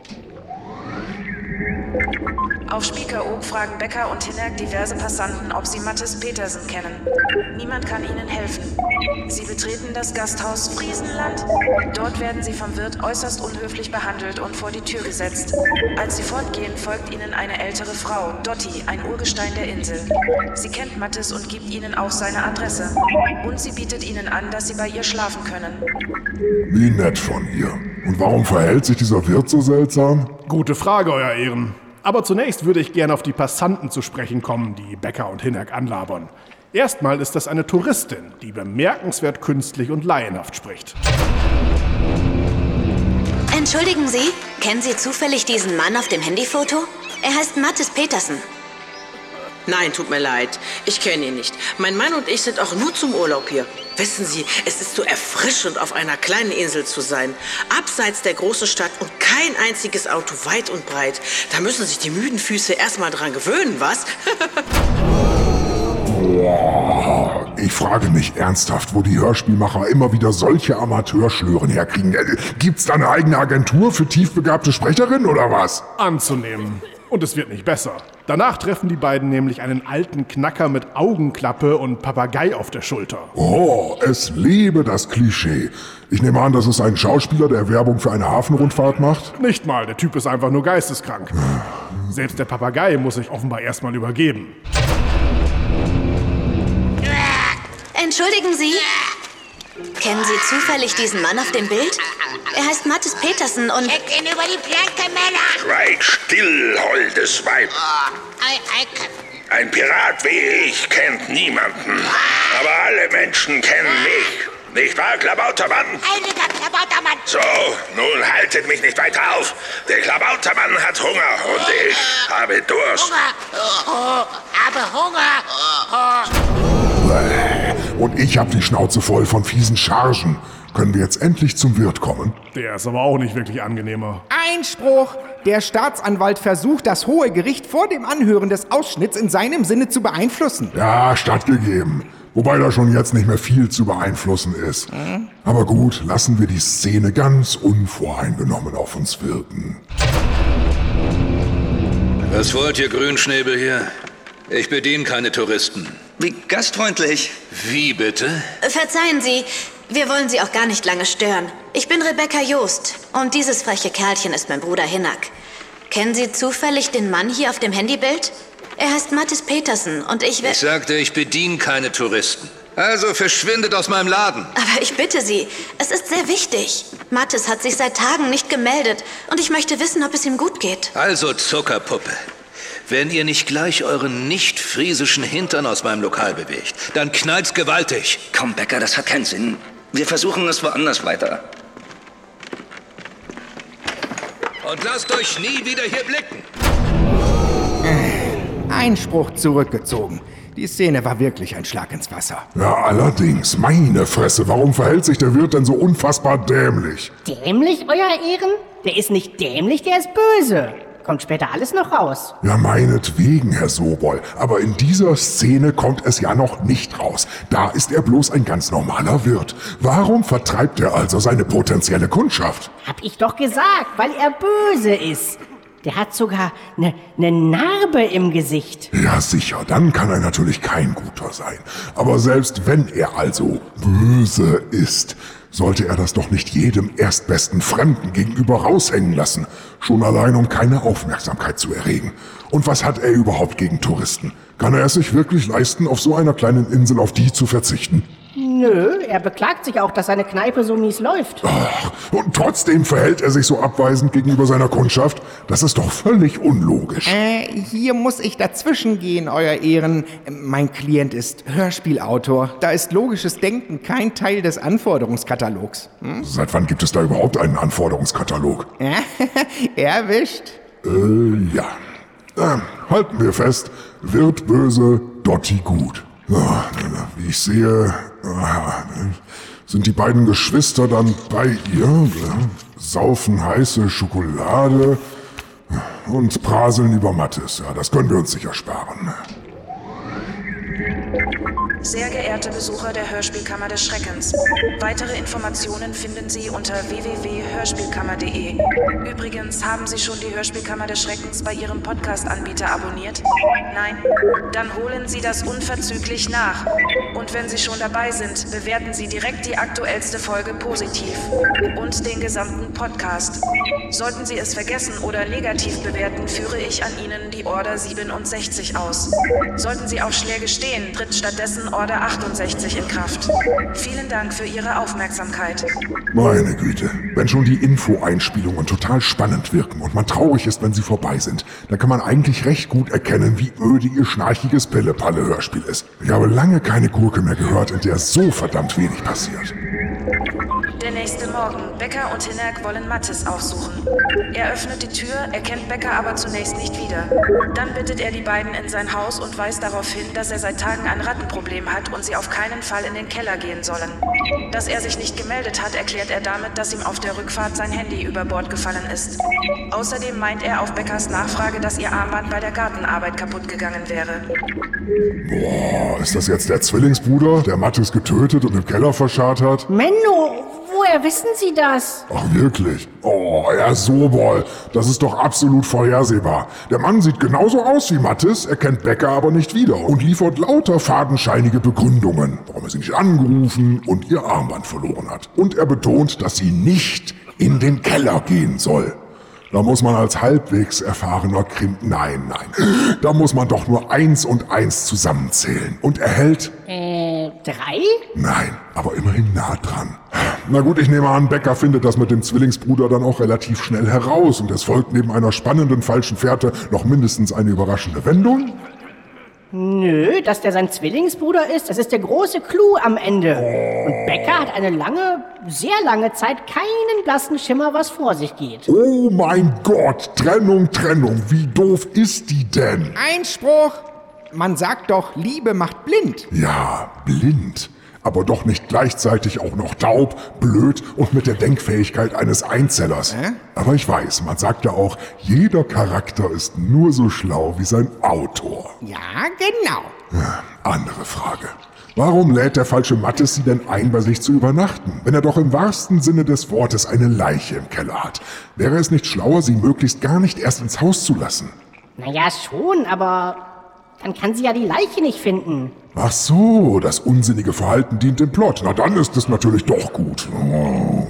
Auf Spiekeroog fragen Becker und Hinerk diverse Passanten, ob sie Mattes Petersen kennen. Niemand kann ihnen helfen. Sie betreten das Gasthaus Friesenland. Dort werden sie vom Wirt äußerst unhöflich behandelt und vor die Tür gesetzt. Als sie fortgehen, folgt ihnen eine ältere Frau, Dotti, ein Urgestein der Insel. Sie kennt Mattes und gibt ihnen auch seine Adresse. Und sie bietet ihnen an, dass sie bei ihr schlafen können. Wie nett von ihr. Und warum verhält sich dieser Wirt so seltsam? Gute Frage, Euer Ehren. Aber zunächst würde ich gerne auf die Passanten zu sprechen kommen, die Becker und Hinerk anlabern. Erstmal ist das eine Touristin, die bemerkenswert künstlich und laienhaft spricht. Entschuldigen Sie, kennen Sie zufällig diesen Mann auf dem Handyfoto? Er heißt Mattes Petersen. Nein, tut mir leid. Ich kenne ihn nicht. Mein Mann und ich sind auch nur zum Urlaub hier. Wissen Sie, es ist so erfrischend, auf einer kleinen Insel zu sein. Abseits der großen Stadt und kein einziges Auto weit und breit. Da müssen sich die müden Füße erstmal dran gewöhnen, was? Boah, ich frage mich ernsthaft, wo die Hörspielmacher immer wieder solche Amateurschlören herkriegen. Äh, Gibt's da eine eigene Agentur für tiefbegabte Sprecherinnen oder was? Anzunehmen. Und es wird nicht besser. Danach treffen die beiden nämlich einen alten Knacker mit Augenklappe und Papagei auf der Schulter. Oh, es lebe das Klischee. Ich nehme an, das ist ein Schauspieler, der Werbung für eine Hafenrundfahrt macht? Nicht mal, der Typ ist einfach nur geisteskrank. Selbst der Papagei muss sich offenbar erstmal übergeben. Entschuldigen Sie? Kennen Sie zufällig diesen Mann auf dem Bild? Er heißt Mathis Petersen und... Check ihn über die Planke, Männer! Schweig still, holdes Weib. Ein Pirat wie ich kennt niemanden. Aber alle Menschen kennen mich. Nicht wahr, Klabautermann? Heiliger Klabautermann! So, nun haltet mich nicht weiter auf. Der Klabautermann hat Hunger und ich habe Durst. Hunger! Oh, aber Hunger! Oh. Und ich hab die Schnauze voll von fiesen Chargen. Können wir jetzt endlich zum Wirt kommen? Der ist aber auch nicht wirklich angenehmer. Einspruch! Der Staatsanwalt versucht, das Hohe Gericht vor dem Anhören des Ausschnitts in seinem Sinne zu beeinflussen. Ja, stattgegeben. Wobei da schon jetzt nicht mehr viel zu beeinflussen ist. Aber gut, lassen wir die Szene ganz unvoreingenommen auf uns wirken. Was wollt ihr Grünschnäbel hier? Ich bediene keine Touristen. Wie gastfreundlich. Wie bitte? Verzeihen Sie, wir wollen Sie auch gar nicht lange stören. Ich bin Rebecca Joost und dieses freche Kerlchen ist mein Bruder Hinnack. Kennen Sie zufällig den Mann hier auf dem Handybild? Er heißt Mathis Petersen und ich will... Ich sagte, ich bediene keine Touristen. Also verschwindet aus meinem Laden. Aber ich bitte Sie, es ist sehr wichtig. Mathis hat sich seit Tagen nicht gemeldet und ich möchte wissen, ob es ihm gut geht. Also Zuckerpuppe. Wenn ihr nicht gleich euren nicht-friesischen Hintern aus meinem Lokal bewegt, dann knallt's gewaltig. Komm, Becker, das hat keinen Sinn. Wir versuchen es woanders weiter. Und lasst euch nie wieder hier blicken. Einspruch zurückgezogen. Die Szene war wirklich ein Schlag ins Wasser. Ja, allerdings, meine Fresse, warum verhält sich der Wirt denn so unfassbar dämlich? Dämlich, Euer Ehren? Der ist nicht dämlich, der ist böse. Kommt später alles noch raus. Ja, meinetwegen, Herr Sobol. Aber in dieser Szene kommt es ja noch nicht raus. Da ist er bloß ein ganz normaler Wirt. Warum vertreibt er also seine potenzielle Kundschaft? Hab ich doch gesagt, weil er böse ist. Der hat sogar eine ne Narbe im Gesicht. Ja, sicher, dann kann er natürlich kein Guter sein. Aber selbst wenn er also böse ist, sollte er das doch nicht jedem erstbesten Fremden gegenüber raushängen lassen. Schon allein, um keine Aufmerksamkeit zu erregen. Und was hat er überhaupt gegen Touristen? Kann er es sich wirklich leisten, auf so einer kleinen Insel auf die zu verzichten? Nö, er beklagt sich auch, dass seine Kneipe so mies läuft. Ach, und trotzdem verhält er sich so abweisend gegenüber seiner Kundschaft. Das ist doch völlig unlogisch. Äh, hier muss ich dazwischen gehen, Euer Ehren. Mein Klient ist Hörspielautor. Da ist logisches Denken kein Teil des Anforderungskatalogs. Hm? Seit wann gibt es da überhaupt einen Anforderungskatalog? Erwischt? Äh, ja. Ähm, halten wir fest, wird böse, Dotti gut. Wie ich sehe, ah, sind die beiden Geschwister dann bei ihr, ja, saufen heiße Schokolade und praseln über Mattes. Ja, das können wir uns sicher sparen. Sehr geehrte Besucher der Hörspielkammer des Schreckens, weitere Informationen finden Sie unter www.hörspielkammer.de. Übrigens, haben Sie schon die Hörspielkammer des Schreckens bei Ihrem Podcast-Anbieter abonniert? Nein? Dann holen Sie das unverzüglich nach. Und wenn Sie schon dabei sind, bewerten Sie direkt die aktuellste Folge positiv und den gesamten Podcast. Sollten Sie es vergessen oder negativ bewerten, führe ich an Ihnen die Order 67 aus. Sollten Sie auf Schläge stehen, tritt stattdessen Order 68 in Kraft. Vielen Dank für Ihre Aufmerksamkeit. Meine Güte, wenn schon die Info-Einspielungen total spannend wirken und man traurig ist, wenn sie vorbei sind, dann kann man eigentlich recht gut erkennen, wie öde ihr schnarchiges Pille-Palle-Hörspiel ist. Ich habe lange keine Gurke mehr gehört, in der so verdammt wenig passiert. Der nächste Morgen. Becker und Hinnerk wollen Mattes aufsuchen. Er öffnet die Tür, erkennt Becker aber zunächst nicht wieder. Dann bittet er die beiden in sein Haus und weist darauf hin, dass er seit Tagen ein Rattenproblem hat und sie auf keinen Fall in den Keller gehen sollen. Dass er sich nicht gemeldet hat, erklärt er damit, dass ihm auf der Rückfahrt sein Handy über Bord gefallen ist. Außerdem meint er auf Beckers Nachfrage, dass ihr Armband bei der Gartenarbeit kaputt gegangen wäre. Boah, ist das jetzt der Zwillingsbruder, der Mattes getötet und im Keller verscharrt hat? Menno, woher wissen Sie das? Ach wirklich? Oh, Herr Sobol, das ist doch absolut vorhersehbar. Der Mann sieht genauso aus wie Mattes, erkennt Becker aber nicht wieder und liefert lauter fadenscheinige Begründungen, warum er sie nicht angerufen und ihr Armband verloren hat. Und er betont, dass sie nicht in den Keller gehen soll. Da muss man als halbwegs erfahrener Krim... Nein, nein. Da muss man doch nur eins und eins zusammenzählen. Und erhält... Äh, drei? Nein, aber immerhin nah dran. Na gut, ich nehme an, Becker findet das mit dem Zwillingsbruder dann auch relativ schnell heraus und es folgt neben einer spannenden falschen Fährte noch mindestens eine überraschende Wendung. Nö, dass der sein Zwillingsbruder ist, das ist der große Clou am Ende. Und Becker hat eine lange, sehr lange Zeit keinen blassen Schimmer, was vor sich geht. Oh mein Gott, Trennung, Trennung, wie doof ist die denn? Einspruch! Man sagt doch, Liebe macht blind. Ja, blind. Aber doch nicht gleichzeitig auch noch taub, blöd und mit der Denkfähigkeit eines Einzellers. Hä? Aber ich weiß, man sagt ja auch, jeder Charakter ist nur so schlau wie sein Autor. Ja, genau. Andere Frage. Warum lädt der falsche Mattes sie denn ein, bei sich zu übernachten, wenn er doch im wahrsten Sinne des Wortes eine Leiche im Keller hat? Wäre es nicht schlauer, sie möglichst gar nicht erst ins Haus zu lassen? Naja, schon, aber dann kann sie ja die Leiche nicht finden. Ach so, das unsinnige Verhalten dient dem Plot. Na dann ist es natürlich doch gut. Oh.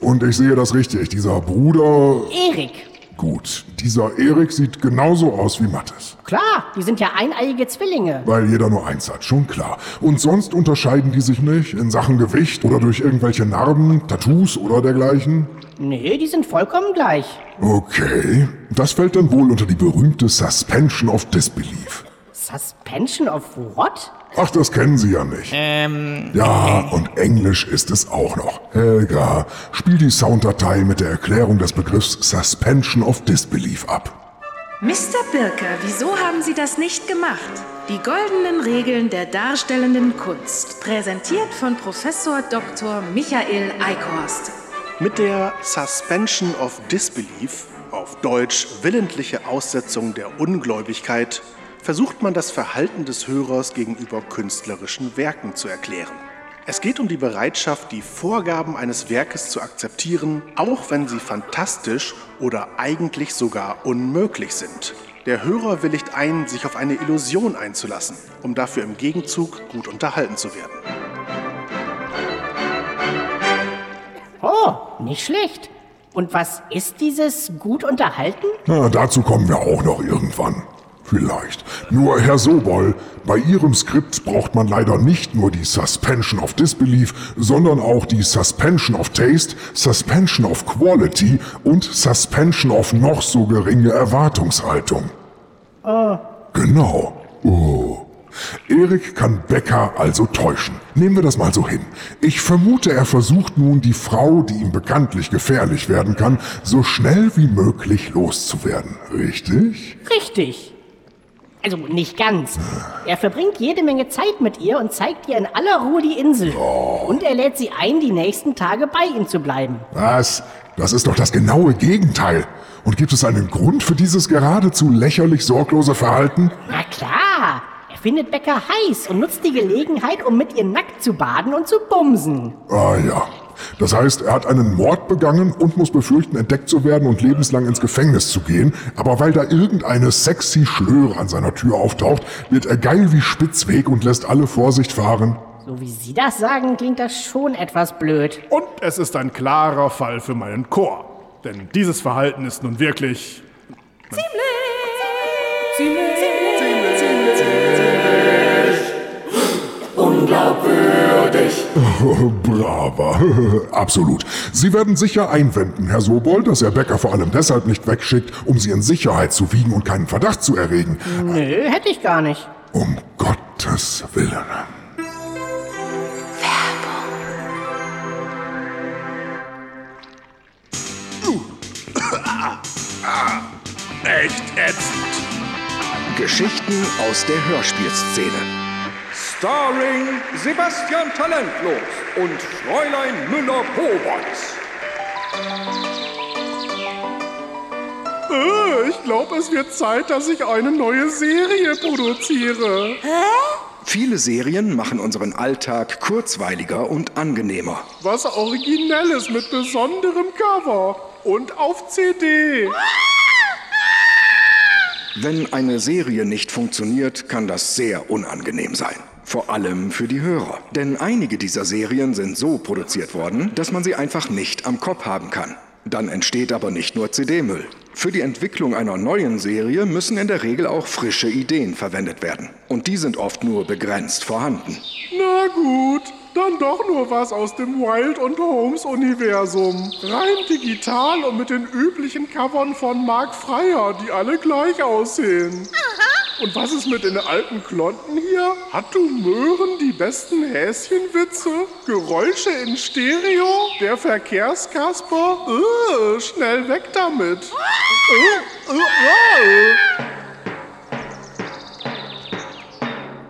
Und ich sehe das richtig, dieser Bruder... Erik. Gut, dieser Erik sieht genauso aus wie Mattes. Klar, die sind ja eineiige Zwillinge. Weil jeder nur eins hat, schon klar. Und sonst unterscheiden die sich nicht in Sachen Gewicht oder durch irgendwelche Narben, Tattoos oder dergleichen? Nee, die sind vollkommen gleich. Okay, das fällt dann wohl unter die berühmte Suspension of Disbelief. Suspension of what? Ach, das kennen Sie ja nicht. Ähm. Ja, und Englisch ist es auch noch. Helga, spiel die Sounddatei mit der Erklärung des Begriffs Suspension of Disbelief ab. Mr. Birker, wieso haben Sie das nicht gemacht? Die goldenen Regeln der darstellenden Kunst. Präsentiert von Professor Dr. Michael Eickhorst. Mit der Suspension of Disbelief, auf Deutsch willentliche Aussetzung der Ungläubigkeit, versucht man das Verhalten des Hörers gegenüber künstlerischen Werken zu erklären. Es geht um die Bereitschaft, die Vorgaben eines Werkes zu akzeptieren, auch wenn sie fantastisch oder eigentlich sogar unmöglich sind. Der Hörer willigt ein, sich auf eine Illusion einzulassen, um dafür im Gegenzug gut unterhalten zu werden. Oh, nicht schlecht. Und was ist dieses gut unterhalten? Na, dazu kommen wir auch noch irgendwann. Vielleicht. Nur, Herr Sobol, bei Ihrem Skript braucht man leider nicht nur die Suspension of Disbelief, sondern auch die Suspension of Taste, Suspension of Quality und Suspension of noch so geringe Erwartungshaltung. Oh. Genau. Oh. Erik kann Becker also täuschen. Nehmen wir das mal so hin. Ich vermute, er versucht nun, die Frau, die ihm bekanntlich gefährlich werden kann, so schnell wie möglich loszuwerden. Richtig? Richtig. Also nicht ganz. Er verbringt jede Menge Zeit mit ihr und zeigt ihr in aller Ruhe die Insel. Und er lädt sie ein, die nächsten Tage bei ihm zu bleiben. Was? Das ist doch das genaue Gegenteil. Und gibt es einen Grund für dieses geradezu lächerlich sorglose Verhalten? Na klar. Er findet Becker heiß und nutzt die Gelegenheit, um mit ihr nackt zu baden und zu bumsen. Ah ja. Das heißt, er hat einen Mord begangen und muss befürchten, entdeckt zu werden und lebenslang ins Gefängnis zu gehen. Aber weil da irgendeine sexy Schlöre an seiner Tür auftaucht, wird er geil wie Spitzweg und lässt alle Vorsicht fahren. So wie Sie das sagen, klingt das schon etwas blöd. Und es ist ein klarer Fall für meinen Chor. Denn dieses Verhalten ist nun wirklich. Unglaubwürdig. Brava, absolut. Sie werden sicher einwenden, Herr Sobol, dass er Becker vor allem deshalb nicht wegschickt, um sie in Sicherheit zu wiegen und keinen Verdacht zu erregen. Nö, hätte ich gar nicht. Um Gottes Willen. Werbung. Echt ätzend. Geschichten aus der Hörspielszene. Starring Sebastian Talentlos und Fräulein Müller-Poberts. Äh, ich glaube, es wird Zeit, dass ich eine neue Serie produziere. Viele Serien machen unseren Alltag kurzweiliger und angenehmer. Was Originelles mit besonderem Cover und auf CD. Wenn eine Serie nicht funktioniert, kann das sehr unangenehm sein. Vor allem für die Hörer. Denn einige dieser Serien sind so produziert worden, dass man sie einfach nicht am Kopf haben kann. Dann entsteht aber nicht nur CD-Müll. Für die Entwicklung einer neuen Serie müssen in der Regel auch frische Ideen verwendet werden. Und die sind oft nur begrenzt vorhanden. Na gut, dann doch nur was aus dem Wild und Holmes Universum. Rein digital und mit den üblichen Covern von Mark Freier, die alle gleich aussehen. Und was ist mit den alten Klonten hier? Hat du Möhren die besten Häschenwitze? Geräusche in Stereo? Der Verkehrskasper? Äh, schnell weg damit. Äh, äh, äh.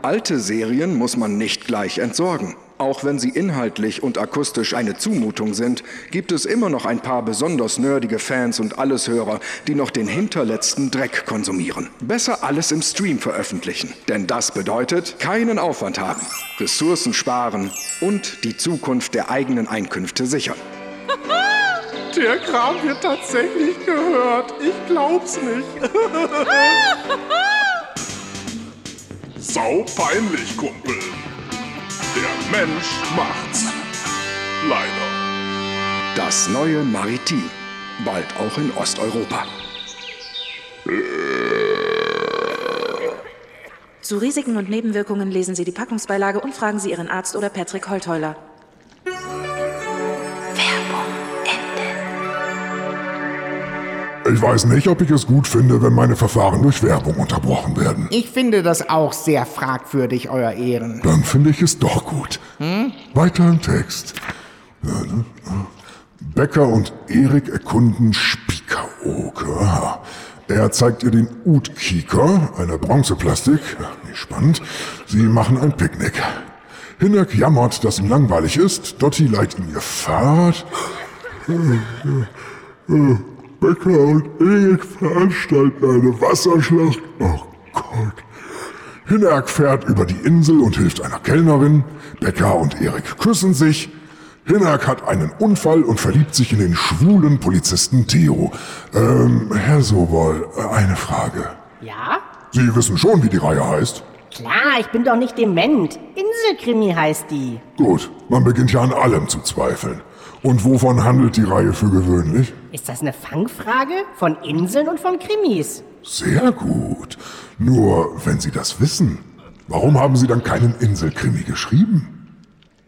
Alte Serien muss man nicht gleich entsorgen. Auch wenn sie inhaltlich und akustisch eine Zumutung sind, gibt es immer noch ein paar besonders nerdige Fans und Alleshörer, die noch den hinterletzten Dreck konsumieren. Besser alles im Stream veröffentlichen, denn das bedeutet keinen Aufwand haben, Ressourcen sparen und die Zukunft der eigenen Einkünfte sichern. Der Kram wird tatsächlich gehört. Ich glaub's nicht. Sau peinlich, Kumpel. Der Mensch macht's. Leider. Das neue Maritim. Bald auch in Osteuropa. Zu Risiken und Nebenwirkungen lesen Sie die Packungsbeilage und fragen Sie Ihren Arzt oder Patrick Holtheuler. Ich weiß nicht, ob ich es gut finde, wenn meine Verfahren durch Werbung unterbrochen werden. Ich finde das auch sehr fragwürdig, Euer Ehren. Dann finde ich es doch gut. Weiter im Text. Becker und Erik erkunden Spiekeroog. Er zeigt ihr den Utkieker, eine Bronzeplastik. Spannend. Sie machen ein Picknick. Hinnerk jammert, dass ihm langweilig ist. Dotti leiht ihm ihr Fahrrad. Becker und Erik veranstalten eine Wasserschlacht. Oh Gott. Hinnerk fährt über die Insel und hilft einer Kellnerin. Becker und Erik küssen sich. Hinnerk hat einen Unfall und verliebt sich in den schwulen Polizisten Theo. Ähm, Herr Sobol, eine Frage. Ja? Sie wissen schon, wie die Reihe heißt? Klar, ich bin doch nicht dement. Inselkrimi heißt die. Gut, man beginnt ja an allem zu zweifeln. Und wovon handelt die Reihe für gewöhnlich? Ist das eine Fangfrage? Von Inseln und von Krimis. Sehr gut. Nur, wenn Sie das wissen, warum haben Sie dann keinen Inselkrimi geschrieben?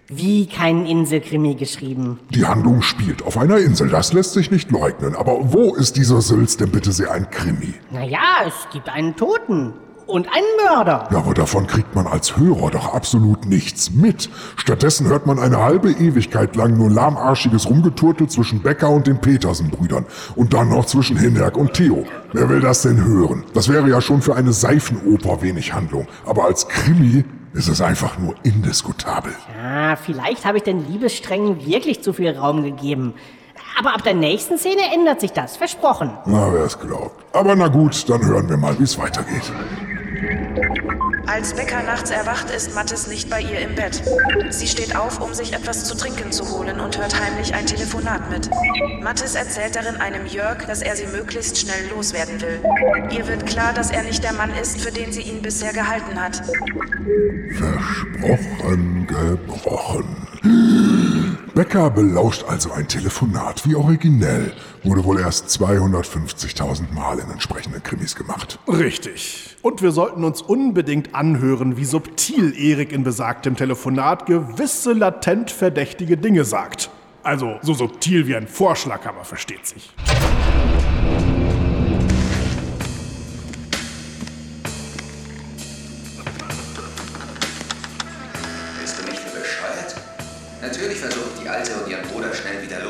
Wie keinen Inselkrimi geschrieben. Die Handlung spielt auf einer Insel, das lässt sich nicht leugnen. Aber wo ist dieser Sülz denn bitte sehr ein Krimi? Naja, es gibt einen Toten. Und einen Mörder. Ja, aber davon kriegt man als Hörer doch absolut nichts mit. Stattdessen hört man eine halbe Ewigkeit lang nur lahmarschiges Rumgeturtel zwischen Becker und den Petersen-Brüdern. Und dann noch zwischen Hinnerk und Theo. Wer will das denn hören? Das wäre ja schon für eine Seifenoper wenig Handlung. Aber als Krimi ist es einfach nur indiskutabel. Ja, vielleicht habe ich den Liebessträngen wirklich zu viel Raum gegeben. Aber ab der nächsten Szene ändert sich das, versprochen. Na, wer es glaubt. Aber na gut, dann hören wir mal, wie es weitergeht. Als Becker nachts erwacht, ist Mattes nicht bei ihr im Bett. Sie steht auf, um sich etwas zu trinken zu holen und hört heimlich ein Telefonat mit. Mattes erzählt darin einem Jörg, dass er sie möglichst schnell loswerden will. Ihr wird klar, dass er nicht der Mann ist, für den sie ihn bisher gehalten hat. Versprochen, gebrochen. Becker belauscht also ein Telefonat. Wie originell. Wurde wohl erst 250.000 Mal in entsprechenden Krimis gemacht. Richtig. Und wir sollten uns unbedingt anhören, wie subtil Erik in besagtem Telefonat gewisse latent verdächtige Dinge sagt. Also so subtil wie ein Vorschlaghammer, versteht sich.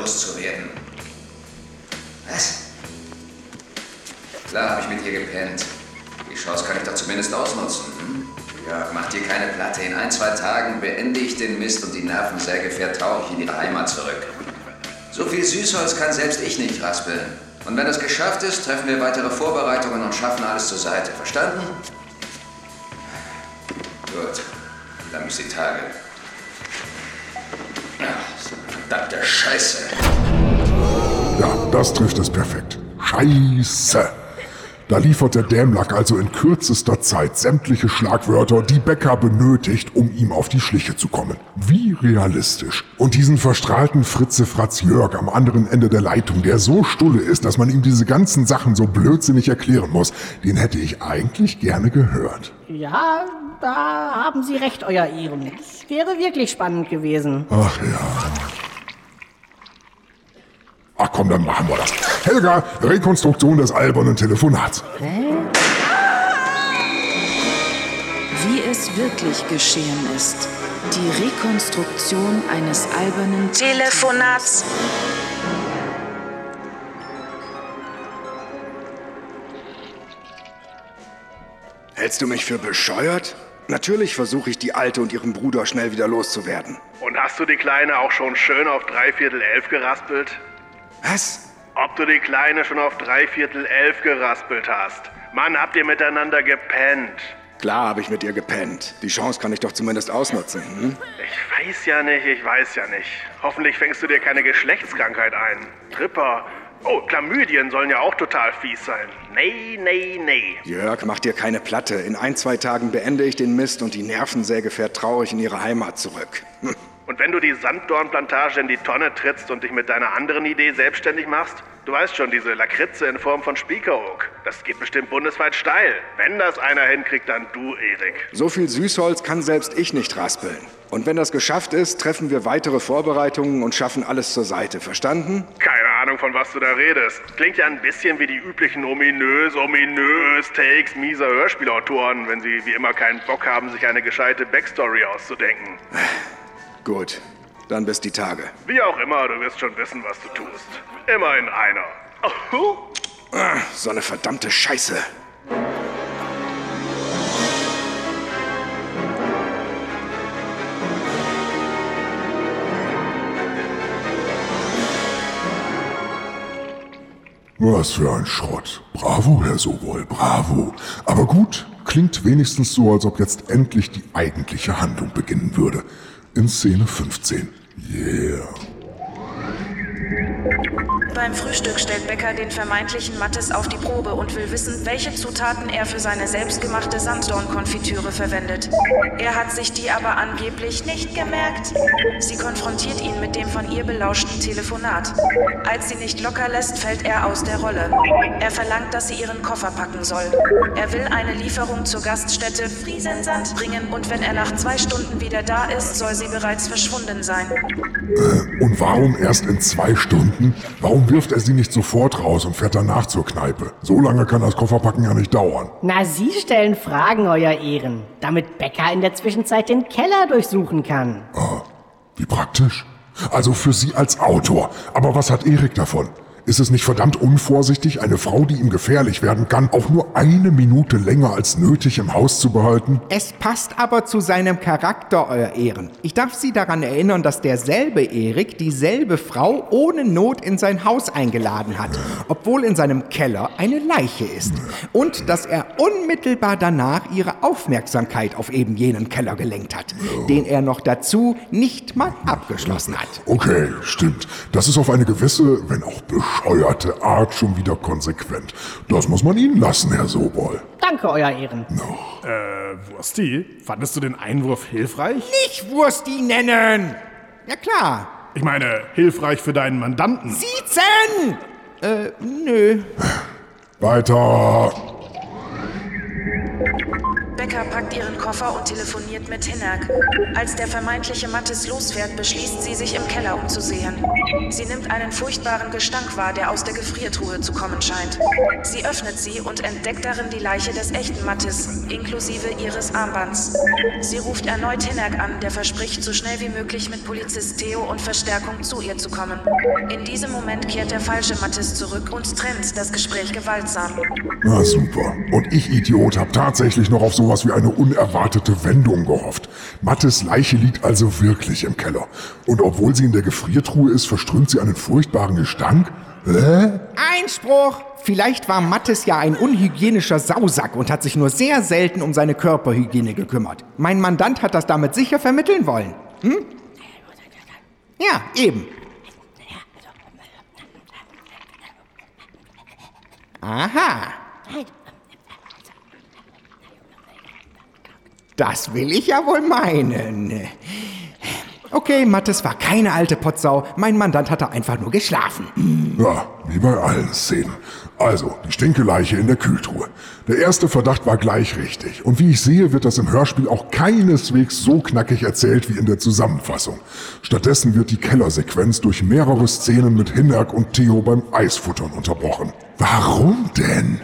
Loszuwerden. Was? Klar habe ich mit ihr gepennt. Die Chance kann ich doch zumindest ausnutzen. Hm? Ja, mach dir keine Platte. In ein, zwei Tagen beende ich den Mist und die Nervensäge fährt traurig in ihre Heimat zurück. So viel Süßholz kann selbst ich nicht raspeln. Und wenn das geschafft ist, treffen wir weitere Vorbereitungen und schaffen alles zur Seite. Verstanden? Gut. Dann bis die Tage. Ach, so verdammte Scheiße. Ja, das trifft es perfekt. Scheiße. Da liefert der Dämlack also in kürzester Zeit sämtliche Schlagwörter, die Becker benötigt, um ihm auf die Schliche zu kommen. Wie realistisch. Und diesen verstrahlten Fritze Fratz Jörg am anderen Ende der Leitung, der so stulle ist, dass man ihm diese ganzen Sachen so blödsinnig erklären muss, den hätte ich eigentlich gerne gehört. Ja, da haben Sie recht, Euer Ehren. Es wäre wirklich spannend gewesen. Ach ja. Ach komm, dann machen wir das. Helga, Rekonstruktion des albernen Telefonats. Wie es wirklich geschehen ist. Die Rekonstruktion eines albernen Telefonats. Hältst du mich für bescheuert? Natürlich versuche ich, die Alte und ihren Bruder schnell wieder loszuwerden. Und hast du die Kleine auch schon schön auf dreiviertel elf geraspelt? Was? Ob du die Kleine schon auf dreiviertel elf geraspelt hast? Mann, habt ihr miteinander gepennt? Klar habe ich mit ihr gepennt. Die Chance kann ich doch zumindest ausnutzen. Hm? Ich weiß ja nicht, ich weiß ja nicht. Hoffentlich fängst du dir keine Geschlechtskrankheit ein. Tripper. Oh, Chlamydien sollen ja auch total fies sein. Nee, nee, nee. Jörg, mach dir keine Platte. In ein, zwei Tagen beende ich den Mist und die Nervensäge fährt traurig in ihre Heimat zurück. Hm. Und wenn du die Sanddornplantage in die Tonne trittst und dich mit deiner anderen Idee selbstständig machst, du weißt schon, diese Lakritze in Form von Spiekeroog, das geht bestimmt bundesweit steil. Wenn das einer hinkriegt, dann du, Erik. So viel Süßholz kann selbst ich nicht raspeln. Und wenn das geschafft ist, treffen wir weitere Vorbereitungen und schaffen alles zur Seite. Verstanden? Keine Ahnung, von was du da redest. Klingt ja ein bisschen wie die üblichen ominös, ominös Takes mieser Hörspielautoren, wenn sie wie immer keinen Bock haben, sich eine gescheite Backstory auszudenken. Gut, dann bis die Tage. Wie auch immer, du wirst schon wissen, was du tust. Immerhin einer. Oh. Ah, so eine verdammte Scheiße. Was für ein Schrott. Bravo, Herr Sobol, bravo. Aber gut, klingt wenigstens so, als ob jetzt endlich die eigentliche Handlung beginnen würde. In Szene 15. Yeah. Beim Frühstück stellt Becker den vermeintlichen Mattes auf die Probe und will wissen, welche Zutaten er für seine selbstgemachte Sanddornkonfitüre verwendet. Er hat sich die aber angeblich nicht gemerkt. Sie konfrontiert ihn mit dem von ihr belauschten Telefonat. Als sie nicht locker lässt, fällt er aus der Rolle. Er verlangt, dass sie ihren Koffer packen soll. Er will eine Lieferung zur Gaststätte Friesensand bringen und wenn er nach zwei Stunden wieder da ist, soll sie bereits verschwunden sein. Äh, und warum erst in zwei Stunden? Warum wirft er sie nicht sofort raus und fährt danach zur Kneipe? So lange kann das Kofferpacken ja nicht dauern. Na, Sie stellen Fragen, Euer Ehren, damit Becker in der Zwischenzeit den Keller durchsuchen kann. Wie praktisch. Also für Sie als Autor. Aber was hat Erik davon? Ist es nicht verdammt unvorsichtig, eine Frau, die ihm gefährlich werden kann, auch nur eine Minute länger als nötig im Haus zu behalten? Es passt aber zu seinem Charakter, Euer Ehren. Ich darf Sie daran erinnern, dass derselbe Erik dieselbe Frau ohne Not in sein Haus eingeladen hat, obwohl in seinem Keller eine Leiche ist. Und dass er unmittelbar danach ihre Aufmerksamkeit auf eben jenen Keller gelenkt hat, den er noch dazu nicht mal abgeschlossen hat. Okay, stimmt. Das ist auf eine gewisse, wenn auch bescheuerte Art schon wieder konsequent. Das muss man Ihnen lassen, Herr Sobol. Danke, Euer Ehren. Äh, Wursti, fandest du den Einwurf hilfreich? Nicht Wursti nennen! Ja klar. Ich meine, hilfreich für deinen Mandanten. Siezen! Äh, nö. Weiter. Rebecca packt ihren Koffer und telefoniert mit Hinnerk. Als der vermeintliche Mattes losfährt, beschließt sie, sich im Keller umzusehen. Sie nimmt einen furchtbaren Gestank wahr, der aus der Gefriertruhe zu kommen scheint. Sie öffnet sie und entdeckt darin die Leiche des echten Mattes, inklusive ihres Armbands. Sie ruft erneut Hinnerk an, der verspricht, so schnell wie möglich mit Polizist Theo und Verstärkung zu ihr zu kommen. In diesem Moment kehrt der falsche Mattes zurück und trennt das Gespräch gewaltsam. Na super. Und ich, Idiot, hab tatsächlich noch auf sowas wie eine unerwartete Wendung gehofft. Mattes Leiche liegt also wirklich im Keller. Und obwohl sie in der Gefriertruhe ist, verströmt sie einen furchtbaren Gestank? Hä? Einspruch! Vielleicht war Mattes ja ein unhygienischer Sausack und hat sich nur sehr selten um seine Körperhygiene gekümmert. Mein Mandant hat das damit sicher vermitteln wollen. Hm? Ja, eben. Aha. Das will ich ja wohl meinen. Okay, Mattes war keine alte Potsau. Mein Mandant hatte einfach nur geschlafen. Ja, wie bei allen Szenen. Also, die Stinkeleiche in der Kühltruhe. Der erste Verdacht war gleich richtig. Und wie ich sehe, wird das im Hörspiel auch keineswegs so knackig erzählt wie in der Zusammenfassung. Stattdessen wird die Kellersequenz durch mehrere Szenen mit Hinnerk und Theo beim Eisfuttern unterbrochen. Warum denn?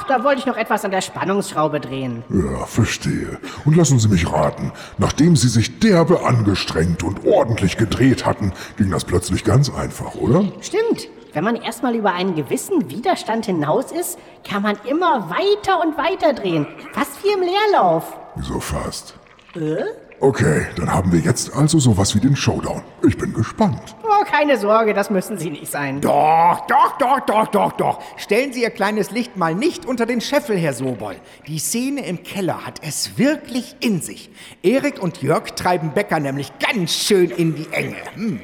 Ach, da wollte ich noch etwas an der Spannungsschraube drehen. Ja, verstehe. Und lassen Sie mich raten, nachdem Sie sich derbe angestrengt und ordentlich gedreht hatten, ging das plötzlich ganz einfach, oder? Stimmt. Wenn man erstmal über einen gewissen Widerstand hinaus ist, kann man immer weiter und weiter drehen. Fast wie im Leerlauf. Wieso fast? Äh? Okay, dann haben wir jetzt also sowas wie den Showdown. Ich bin gespannt. Oh, keine Sorge, das müssen Sie nicht sein. Doch, doch, doch, doch, doch, doch. Stellen Sie Ihr kleines Licht mal nicht unter den Scheffel, Herr Sobol. Die Szene im Keller hat es wirklich in sich. Erik und Jörg treiben Becker nämlich ganz schön in die Enge. Hm.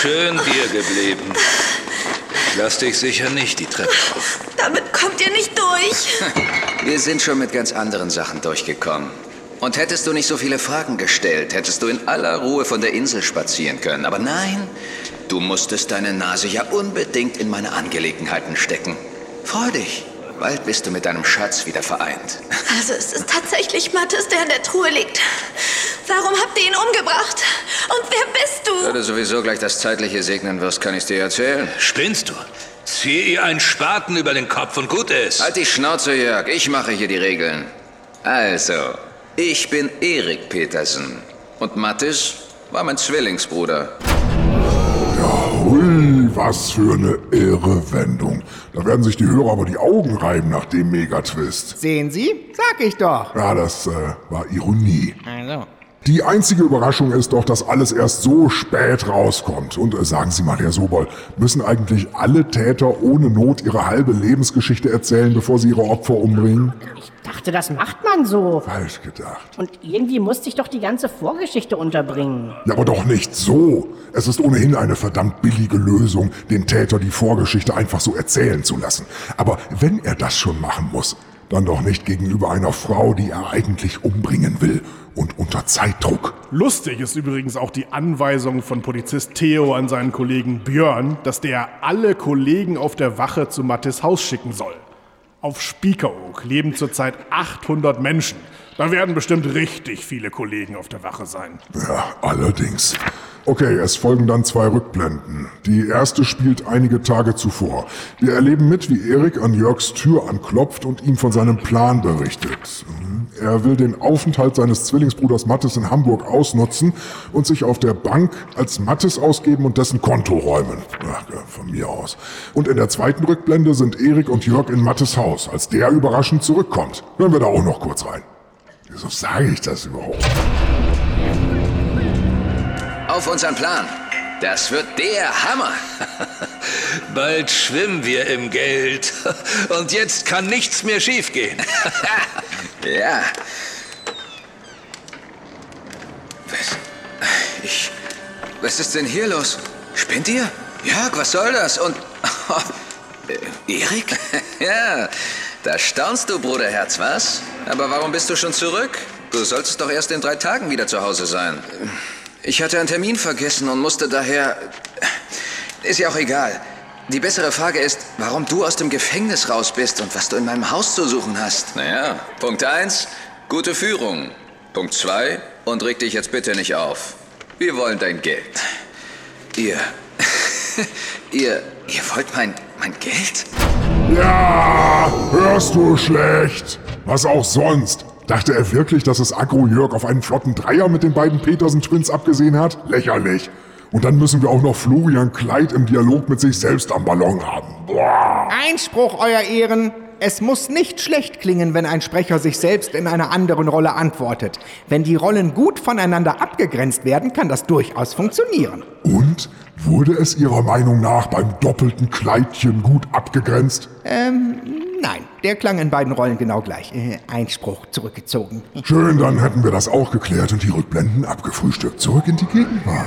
Schön dir geblieben. Lass dich sicher nicht die Treppe auf. Damit kommt ihr nicht durch. Wir sind schon mit ganz anderen Sachen durchgekommen. Und hättest du nicht so viele Fragen gestellt, hättest du in aller Ruhe von der Insel spazieren können. Aber nein, du musstest deine Nase ja unbedingt in meine Angelegenheiten stecken. Freu dich. Bald bist du mit deinem Schatz wieder vereint. Also es ist tatsächlich Mattes, der in der Truhe liegt. Warum habt ihr ihn umgebracht? Und wer bist du? Da du sowieso gleich das Zeitliche segnen wirst, kann ich's dir erzählen. Spinnst du? Zieh ihr einen Spaten über den Kopf und gut ist. Halt die Schnauze, Jörg. Ich mache hier die Regeln. Also, ich bin Erik Petersen. Und Mattis war mein Zwillingsbruder. Hui, was für eine irre Wendung. Da werden sich die Hörer aber die Augen reiben nach dem Megatwist. Sehen Sie? Sag ich doch. Ja, das äh, war Ironie. Also. Die einzige Überraschung ist doch, dass alles erst so spät rauskommt. Und äh, sagen Sie mal, Herr Sobol, müssen eigentlich alle Täter ohne Not ihre halbe Lebensgeschichte erzählen, bevor sie ihre Opfer umbringen? Ich dachte, das macht man so. Falsch gedacht. Und irgendwie musste ich doch die ganze Vorgeschichte unterbringen. Ja, aber doch nicht so. Es ist ohnehin eine verdammt billige Lösung, den Täter die Vorgeschichte einfach so erzählen zu lassen. Aber wenn er das schon machen muss, dann doch nicht gegenüber einer Frau, die er eigentlich umbringen will und unter Zeitdruck. Lustig ist übrigens auch die Anweisung von Polizist Theo an seinen Kollegen Björn, dass der alle Kollegen auf der Wache zu Mattis Haus schicken soll. Auf Spiekeroog leben zurzeit 800 Menschen. Da werden bestimmt richtig viele Kollegen auf der Wache sein. Ja, allerdings. Okay, es folgen dann zwei Rückblenden. Die erste spielt einige Tage zuvor. Wir erleben mit, wie Erik an Jörgs Tür anklopft und ihm von seinem Plan berichtet. Er will den Aufenthalt seines Zwillingsbruders Mattes in Hamburg ausnutzen und sich auf der Bank als Mattes ausgeben und dessen Konto räumen. Ach, von mir aus. Und in der zweiten Rückblende sind Erik und Jörg in Mattes Haus, als der überraschend zurückkommt. Hören wir da auch noch kurz rein. Wieso sage ich das überhaupt? Auf unseren Plan. Das wird der Hammer. Bald schwimmen wir im Geld. Und jetzt kann nichts mehr schiefgehen. ja. Was? Ich. Was ist denn hier los? Spinnt ihr? Jörg, was soll das? Und. äh, Erik? ja, da staunst du, Bruderherz, was? Aber warum bist du schon zurück? Du solltest doch erst in drei Tagen wieder zu Hause sein. Ich hatte einen Termin vergessen und musste daher. Ist ja auch egal. Die bessere Frage ist, warum du aus dem Gefängnis raus bist und was du in meinem Haus zu suchen hast. Naja, Punkt 1, gute Führung. Punkt 2, und reg dich jetzt bitte nicht auf. Wir wollen dein Geld. Ihr. ihr. Ihr wollt mein. mein Geld? Ja, hörst du schlecht? Was auch sonst? Dachte er wirklich, dass es Agro Jörg auf einen flotten Dreier mit den beiden Petersen Twins abgesehen hat? Lächerlich. Und dann müssen wir auch noch Florian Kleid im Dialog mit sich selbst am Ballon haben. Boah. Einspruch, Euer Ehren. Es muss nicht schlecht klingen, wenn ein Sprecher sich selbst in einer anderen Rolle antwortet. Wenn die Rollen gut voneinander abgegrenzt werden, kann das durchaus funktionieren. Und? Wurde es Ihrer Meinung nach beim doppelten Kleidchen gut abgegrenzt? Ähm, nein. Der klang in beiden Rollen genau gleich. Äh, Einspruch zurückgezogen. Schön, dann hätten wir das auch geklärt und die Rückblenden abgefrühstückt. Zurück in die Gegenwart.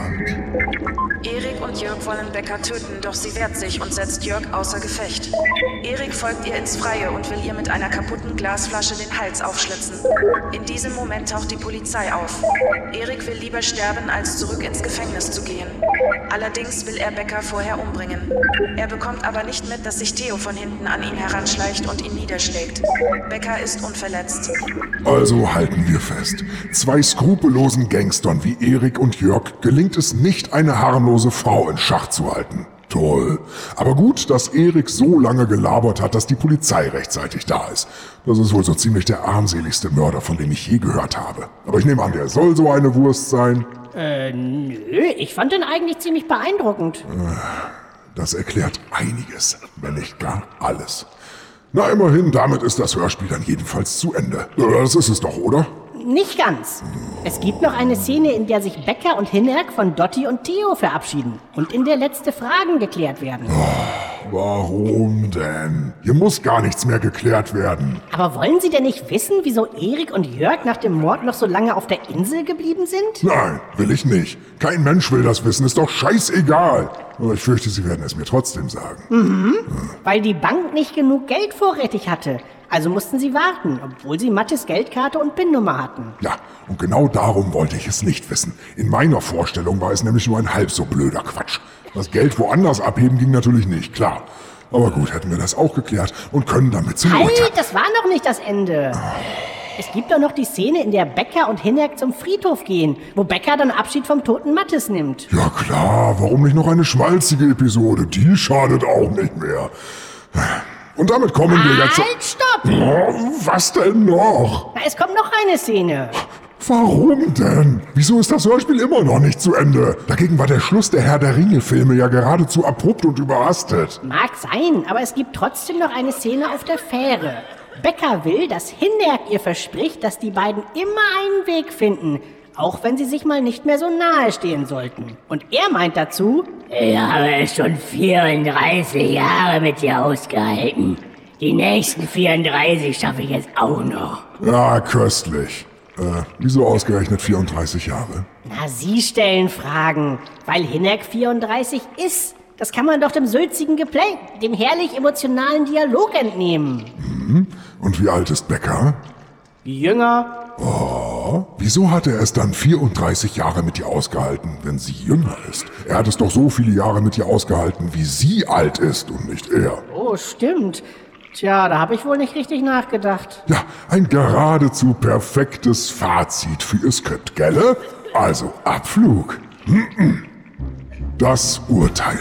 Erik und Jörg wollen Becker töten, doch sie wehrt sich und setzt Jörg außer Gefecht. Erik folgt ihr ins Freie und will ihr mit einer kaputten Glasflasche den Hals aufschlitzen. In diesem Moment taucht die Polizei auf. Erik will lieber sterben, als zurück ins Gefängnis zu gehen. Allerdings will er Becker vorher umbringen. Er bekommt aber nicht mit, dass sich Theo von hinten an ihn heranschleicht und ihn niederschlägt. Becker ist unverletzt. Also halten wir fest. Zwei skrupellosen Gangstern wie Erik und Jörg gelingt es nicht, eine harmlose Frau in Schach zu halten. Toll. Aber gut, dass Erik so lange gelabert hat, dass die Polizei rechtzeitig da ist. Das ist wohl so ziemlich der armseligste Mörder, von dem ich je gehört habe. Aber ich nehme an, der soll so eine Wurst sein. Äh, nö, ich fand den eigentlich ziemlich beeindruckend. Das erklärt einiges, wenn nicht gar alles. Na immerhin, damit ist das Hörspiel dann jedenfalls zu Ende. Das ist es doch, oder? Nicht ganz. Es gibt noch eine Szene, in der sich Becker und Hinnerk von Dotti und Theo verabschieden und in der letzte Fragen geklärt werden. Warum denn? Hier muss gar nichts mehr geklärt werden. Aber wollen Sie denn nicht wissen, wieso Erik und Jörg nach dem Mord noch so lange auf der Insel geblieben sind? Nein, will ich nicht. Kein Mensch will das wissen, ist doch scheißegal. Aber ich fürchte, Sie werden es mir trotzdem sagen. Mhm. Weil die Bank nicht genug Geld vorrätig hatte. Also mussten sie warten, obwohl sie Mattes Geldkarte und PIN-Nummer hatten. Ja, und genau darum wollte ich es nicht wissen. In meiner Vorstellung war es nämlich nur ein halb so blöder Quatsch. Das Geld woanders abheben ging natürlich nicht, klar. Aber gut, hätten wir das auch geklärt und können damit zum Urteil. Halt, das war noch nicht das Ende. Es gibt doch noch die Szene, in der Becker und Hinnerk zum Friedhof gehen, wo Becker dann Abschied vom toten Mattes nimmt. Ja klar, warum nicht noch eine schmalzige Episode? Die schadet auch nicht mehr. Und damit kommen wir jetzt... Halt, stopp! Oh, was denn noch? Na, es kommt noch eine Szene. Warum denn? Wieso ist das Hörspiel immer noch nicht zu Ende? Dagegen war der Schluss der Herr der Ringe-Filme ja geradezu abrupt und überhastet. Mag sein, aber es gibt trotzdem noch eine Szene auf der Fähre. Becker will, dass Hinnerk ihr verspricht, dass die beiden immer einen Weg finden, auch wenn sie sich mal nicht mehr so nahe stehen sollten. Und er meint dazu, Ich habe schon 34 Jahre mit dir ausgehalten. Die nächsten 34 schaffe ich jetzt auch noch. Ja, köstlich. Äh, wieso ausgerechnet 34 Jahre? na, Sie stellen Fragen, weil Hinnerk 34 ist. Das kann man doch dem sülzigen Geplänk, dem herrlich emotionalen Dialog entnehmen. Hm? Und wie alt ist Becker? Jünger, Oh, wieso hat er es dann 34 Jahre mit ihr ausgehalten, wenn sie jünger ist? Er hat es doch so viele Jahre mit ihr ausgehalten, wie sie alt ist und nicht er. Oh, stimmt. Tja, da habe ich wohl nicht richtig nachgedacht. Ja, ein geradezu perfektes Fazit für ihr Skript, gelle? Also, Abflug. Mhm. Das Urteil.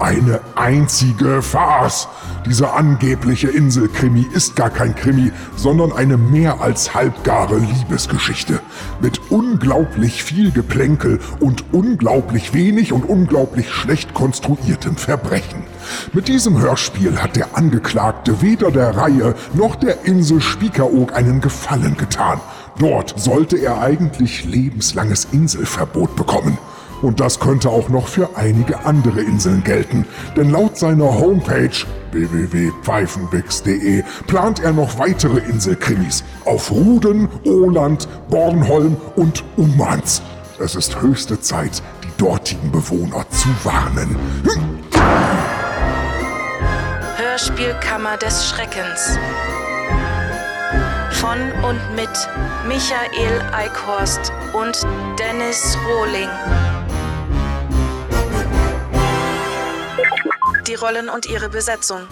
Eine einzige Farce. Dieser angebliche Inselkrimi ist gar kein Krimi, sondern eine mehr als halbgare Liebesgeschichte. Mit unglaublich viel Geplänkel und unglaublich wenig und unglaublich schlecht konstruiertem Verbrechen. Mit diesem Hörspiel hat der Angeklagte weder der Reihe noch der Insel Spiekeroog einen Gefallen getan. Dort sollte er eigentlich lebenslanges Inselverbot bekommen. Und das könnte auch noch für einige andere Inseln gelten. Denn laut seiner Homepage www.pfeifenwix.de plant er noch weitere Inselkrimis auf Ruden, Åland, Bornholm und Ummanz. Es ist höchste Zeit, die dortigen Bewohner zu warnen. Hörspielkammer des Schreckens. Von und mit Michael Eickhorst und Dennis Rohling. Die Rollen und ihre Besetzung.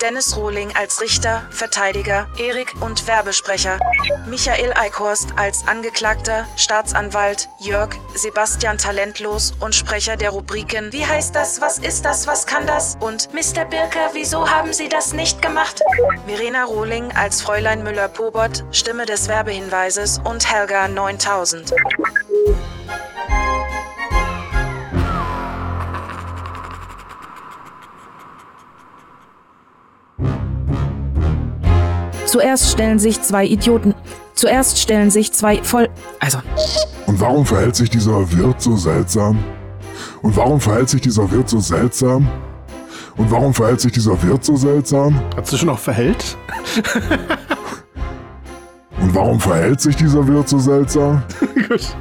Dennis Rohling als Richter, Verteidiger, Erik und Werbesprecher. Michael Eickhorst als Angeklagter, Staatsanwalt, Jörg, Sebastian Talentlos und Sprecher der Rubriken Wie heißt das, was ist das, was kann das? Und Mr. Birker, wieso haben Sie das nicht gemacht? Verena Rohling als Fräulein Müller-Pobot, Stimme des Werbehinweises und Helga 9000. Zuerst stellen sich zwei Idioten. Zuerst stellen sich zwei voll. Also. Und warum verhält sich dieser Wirt so seltsam? Und warum verhält sich dieser Wirt so seltsam? Und warum verhält sich dieser Wirt so seltsam? Hat sich schon auch verhält? Und warum verhält sich dieser Wirt so seltsam? Gut.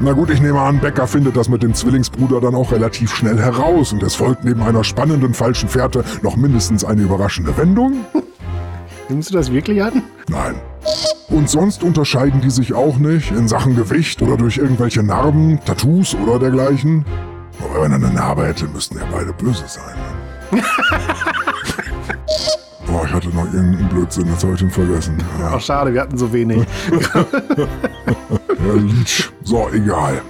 Na gut, ich nehme an, Becker findet das mit dem Zwillingsbruder dann auch relativ schnell heraus und es folgt neben einer spannenden falschen Fährte noch mindestens eine überraschende Wendung. Nimmst du das wirklich an? Nein. Und sonst unterscheiden die sich auch nicht in Sachen Gewicht oder durch irgendwelche Narben, Tattoos oder dergleichen. Aber wenn er eine Narbe hätte, müssten ja beide böse sein. Boah, ich hatte noch irgendeinen Blödsinn, jetzt habe ich den vergessen. Ja. Ach, schade, wir hatten so wenig. So, egal.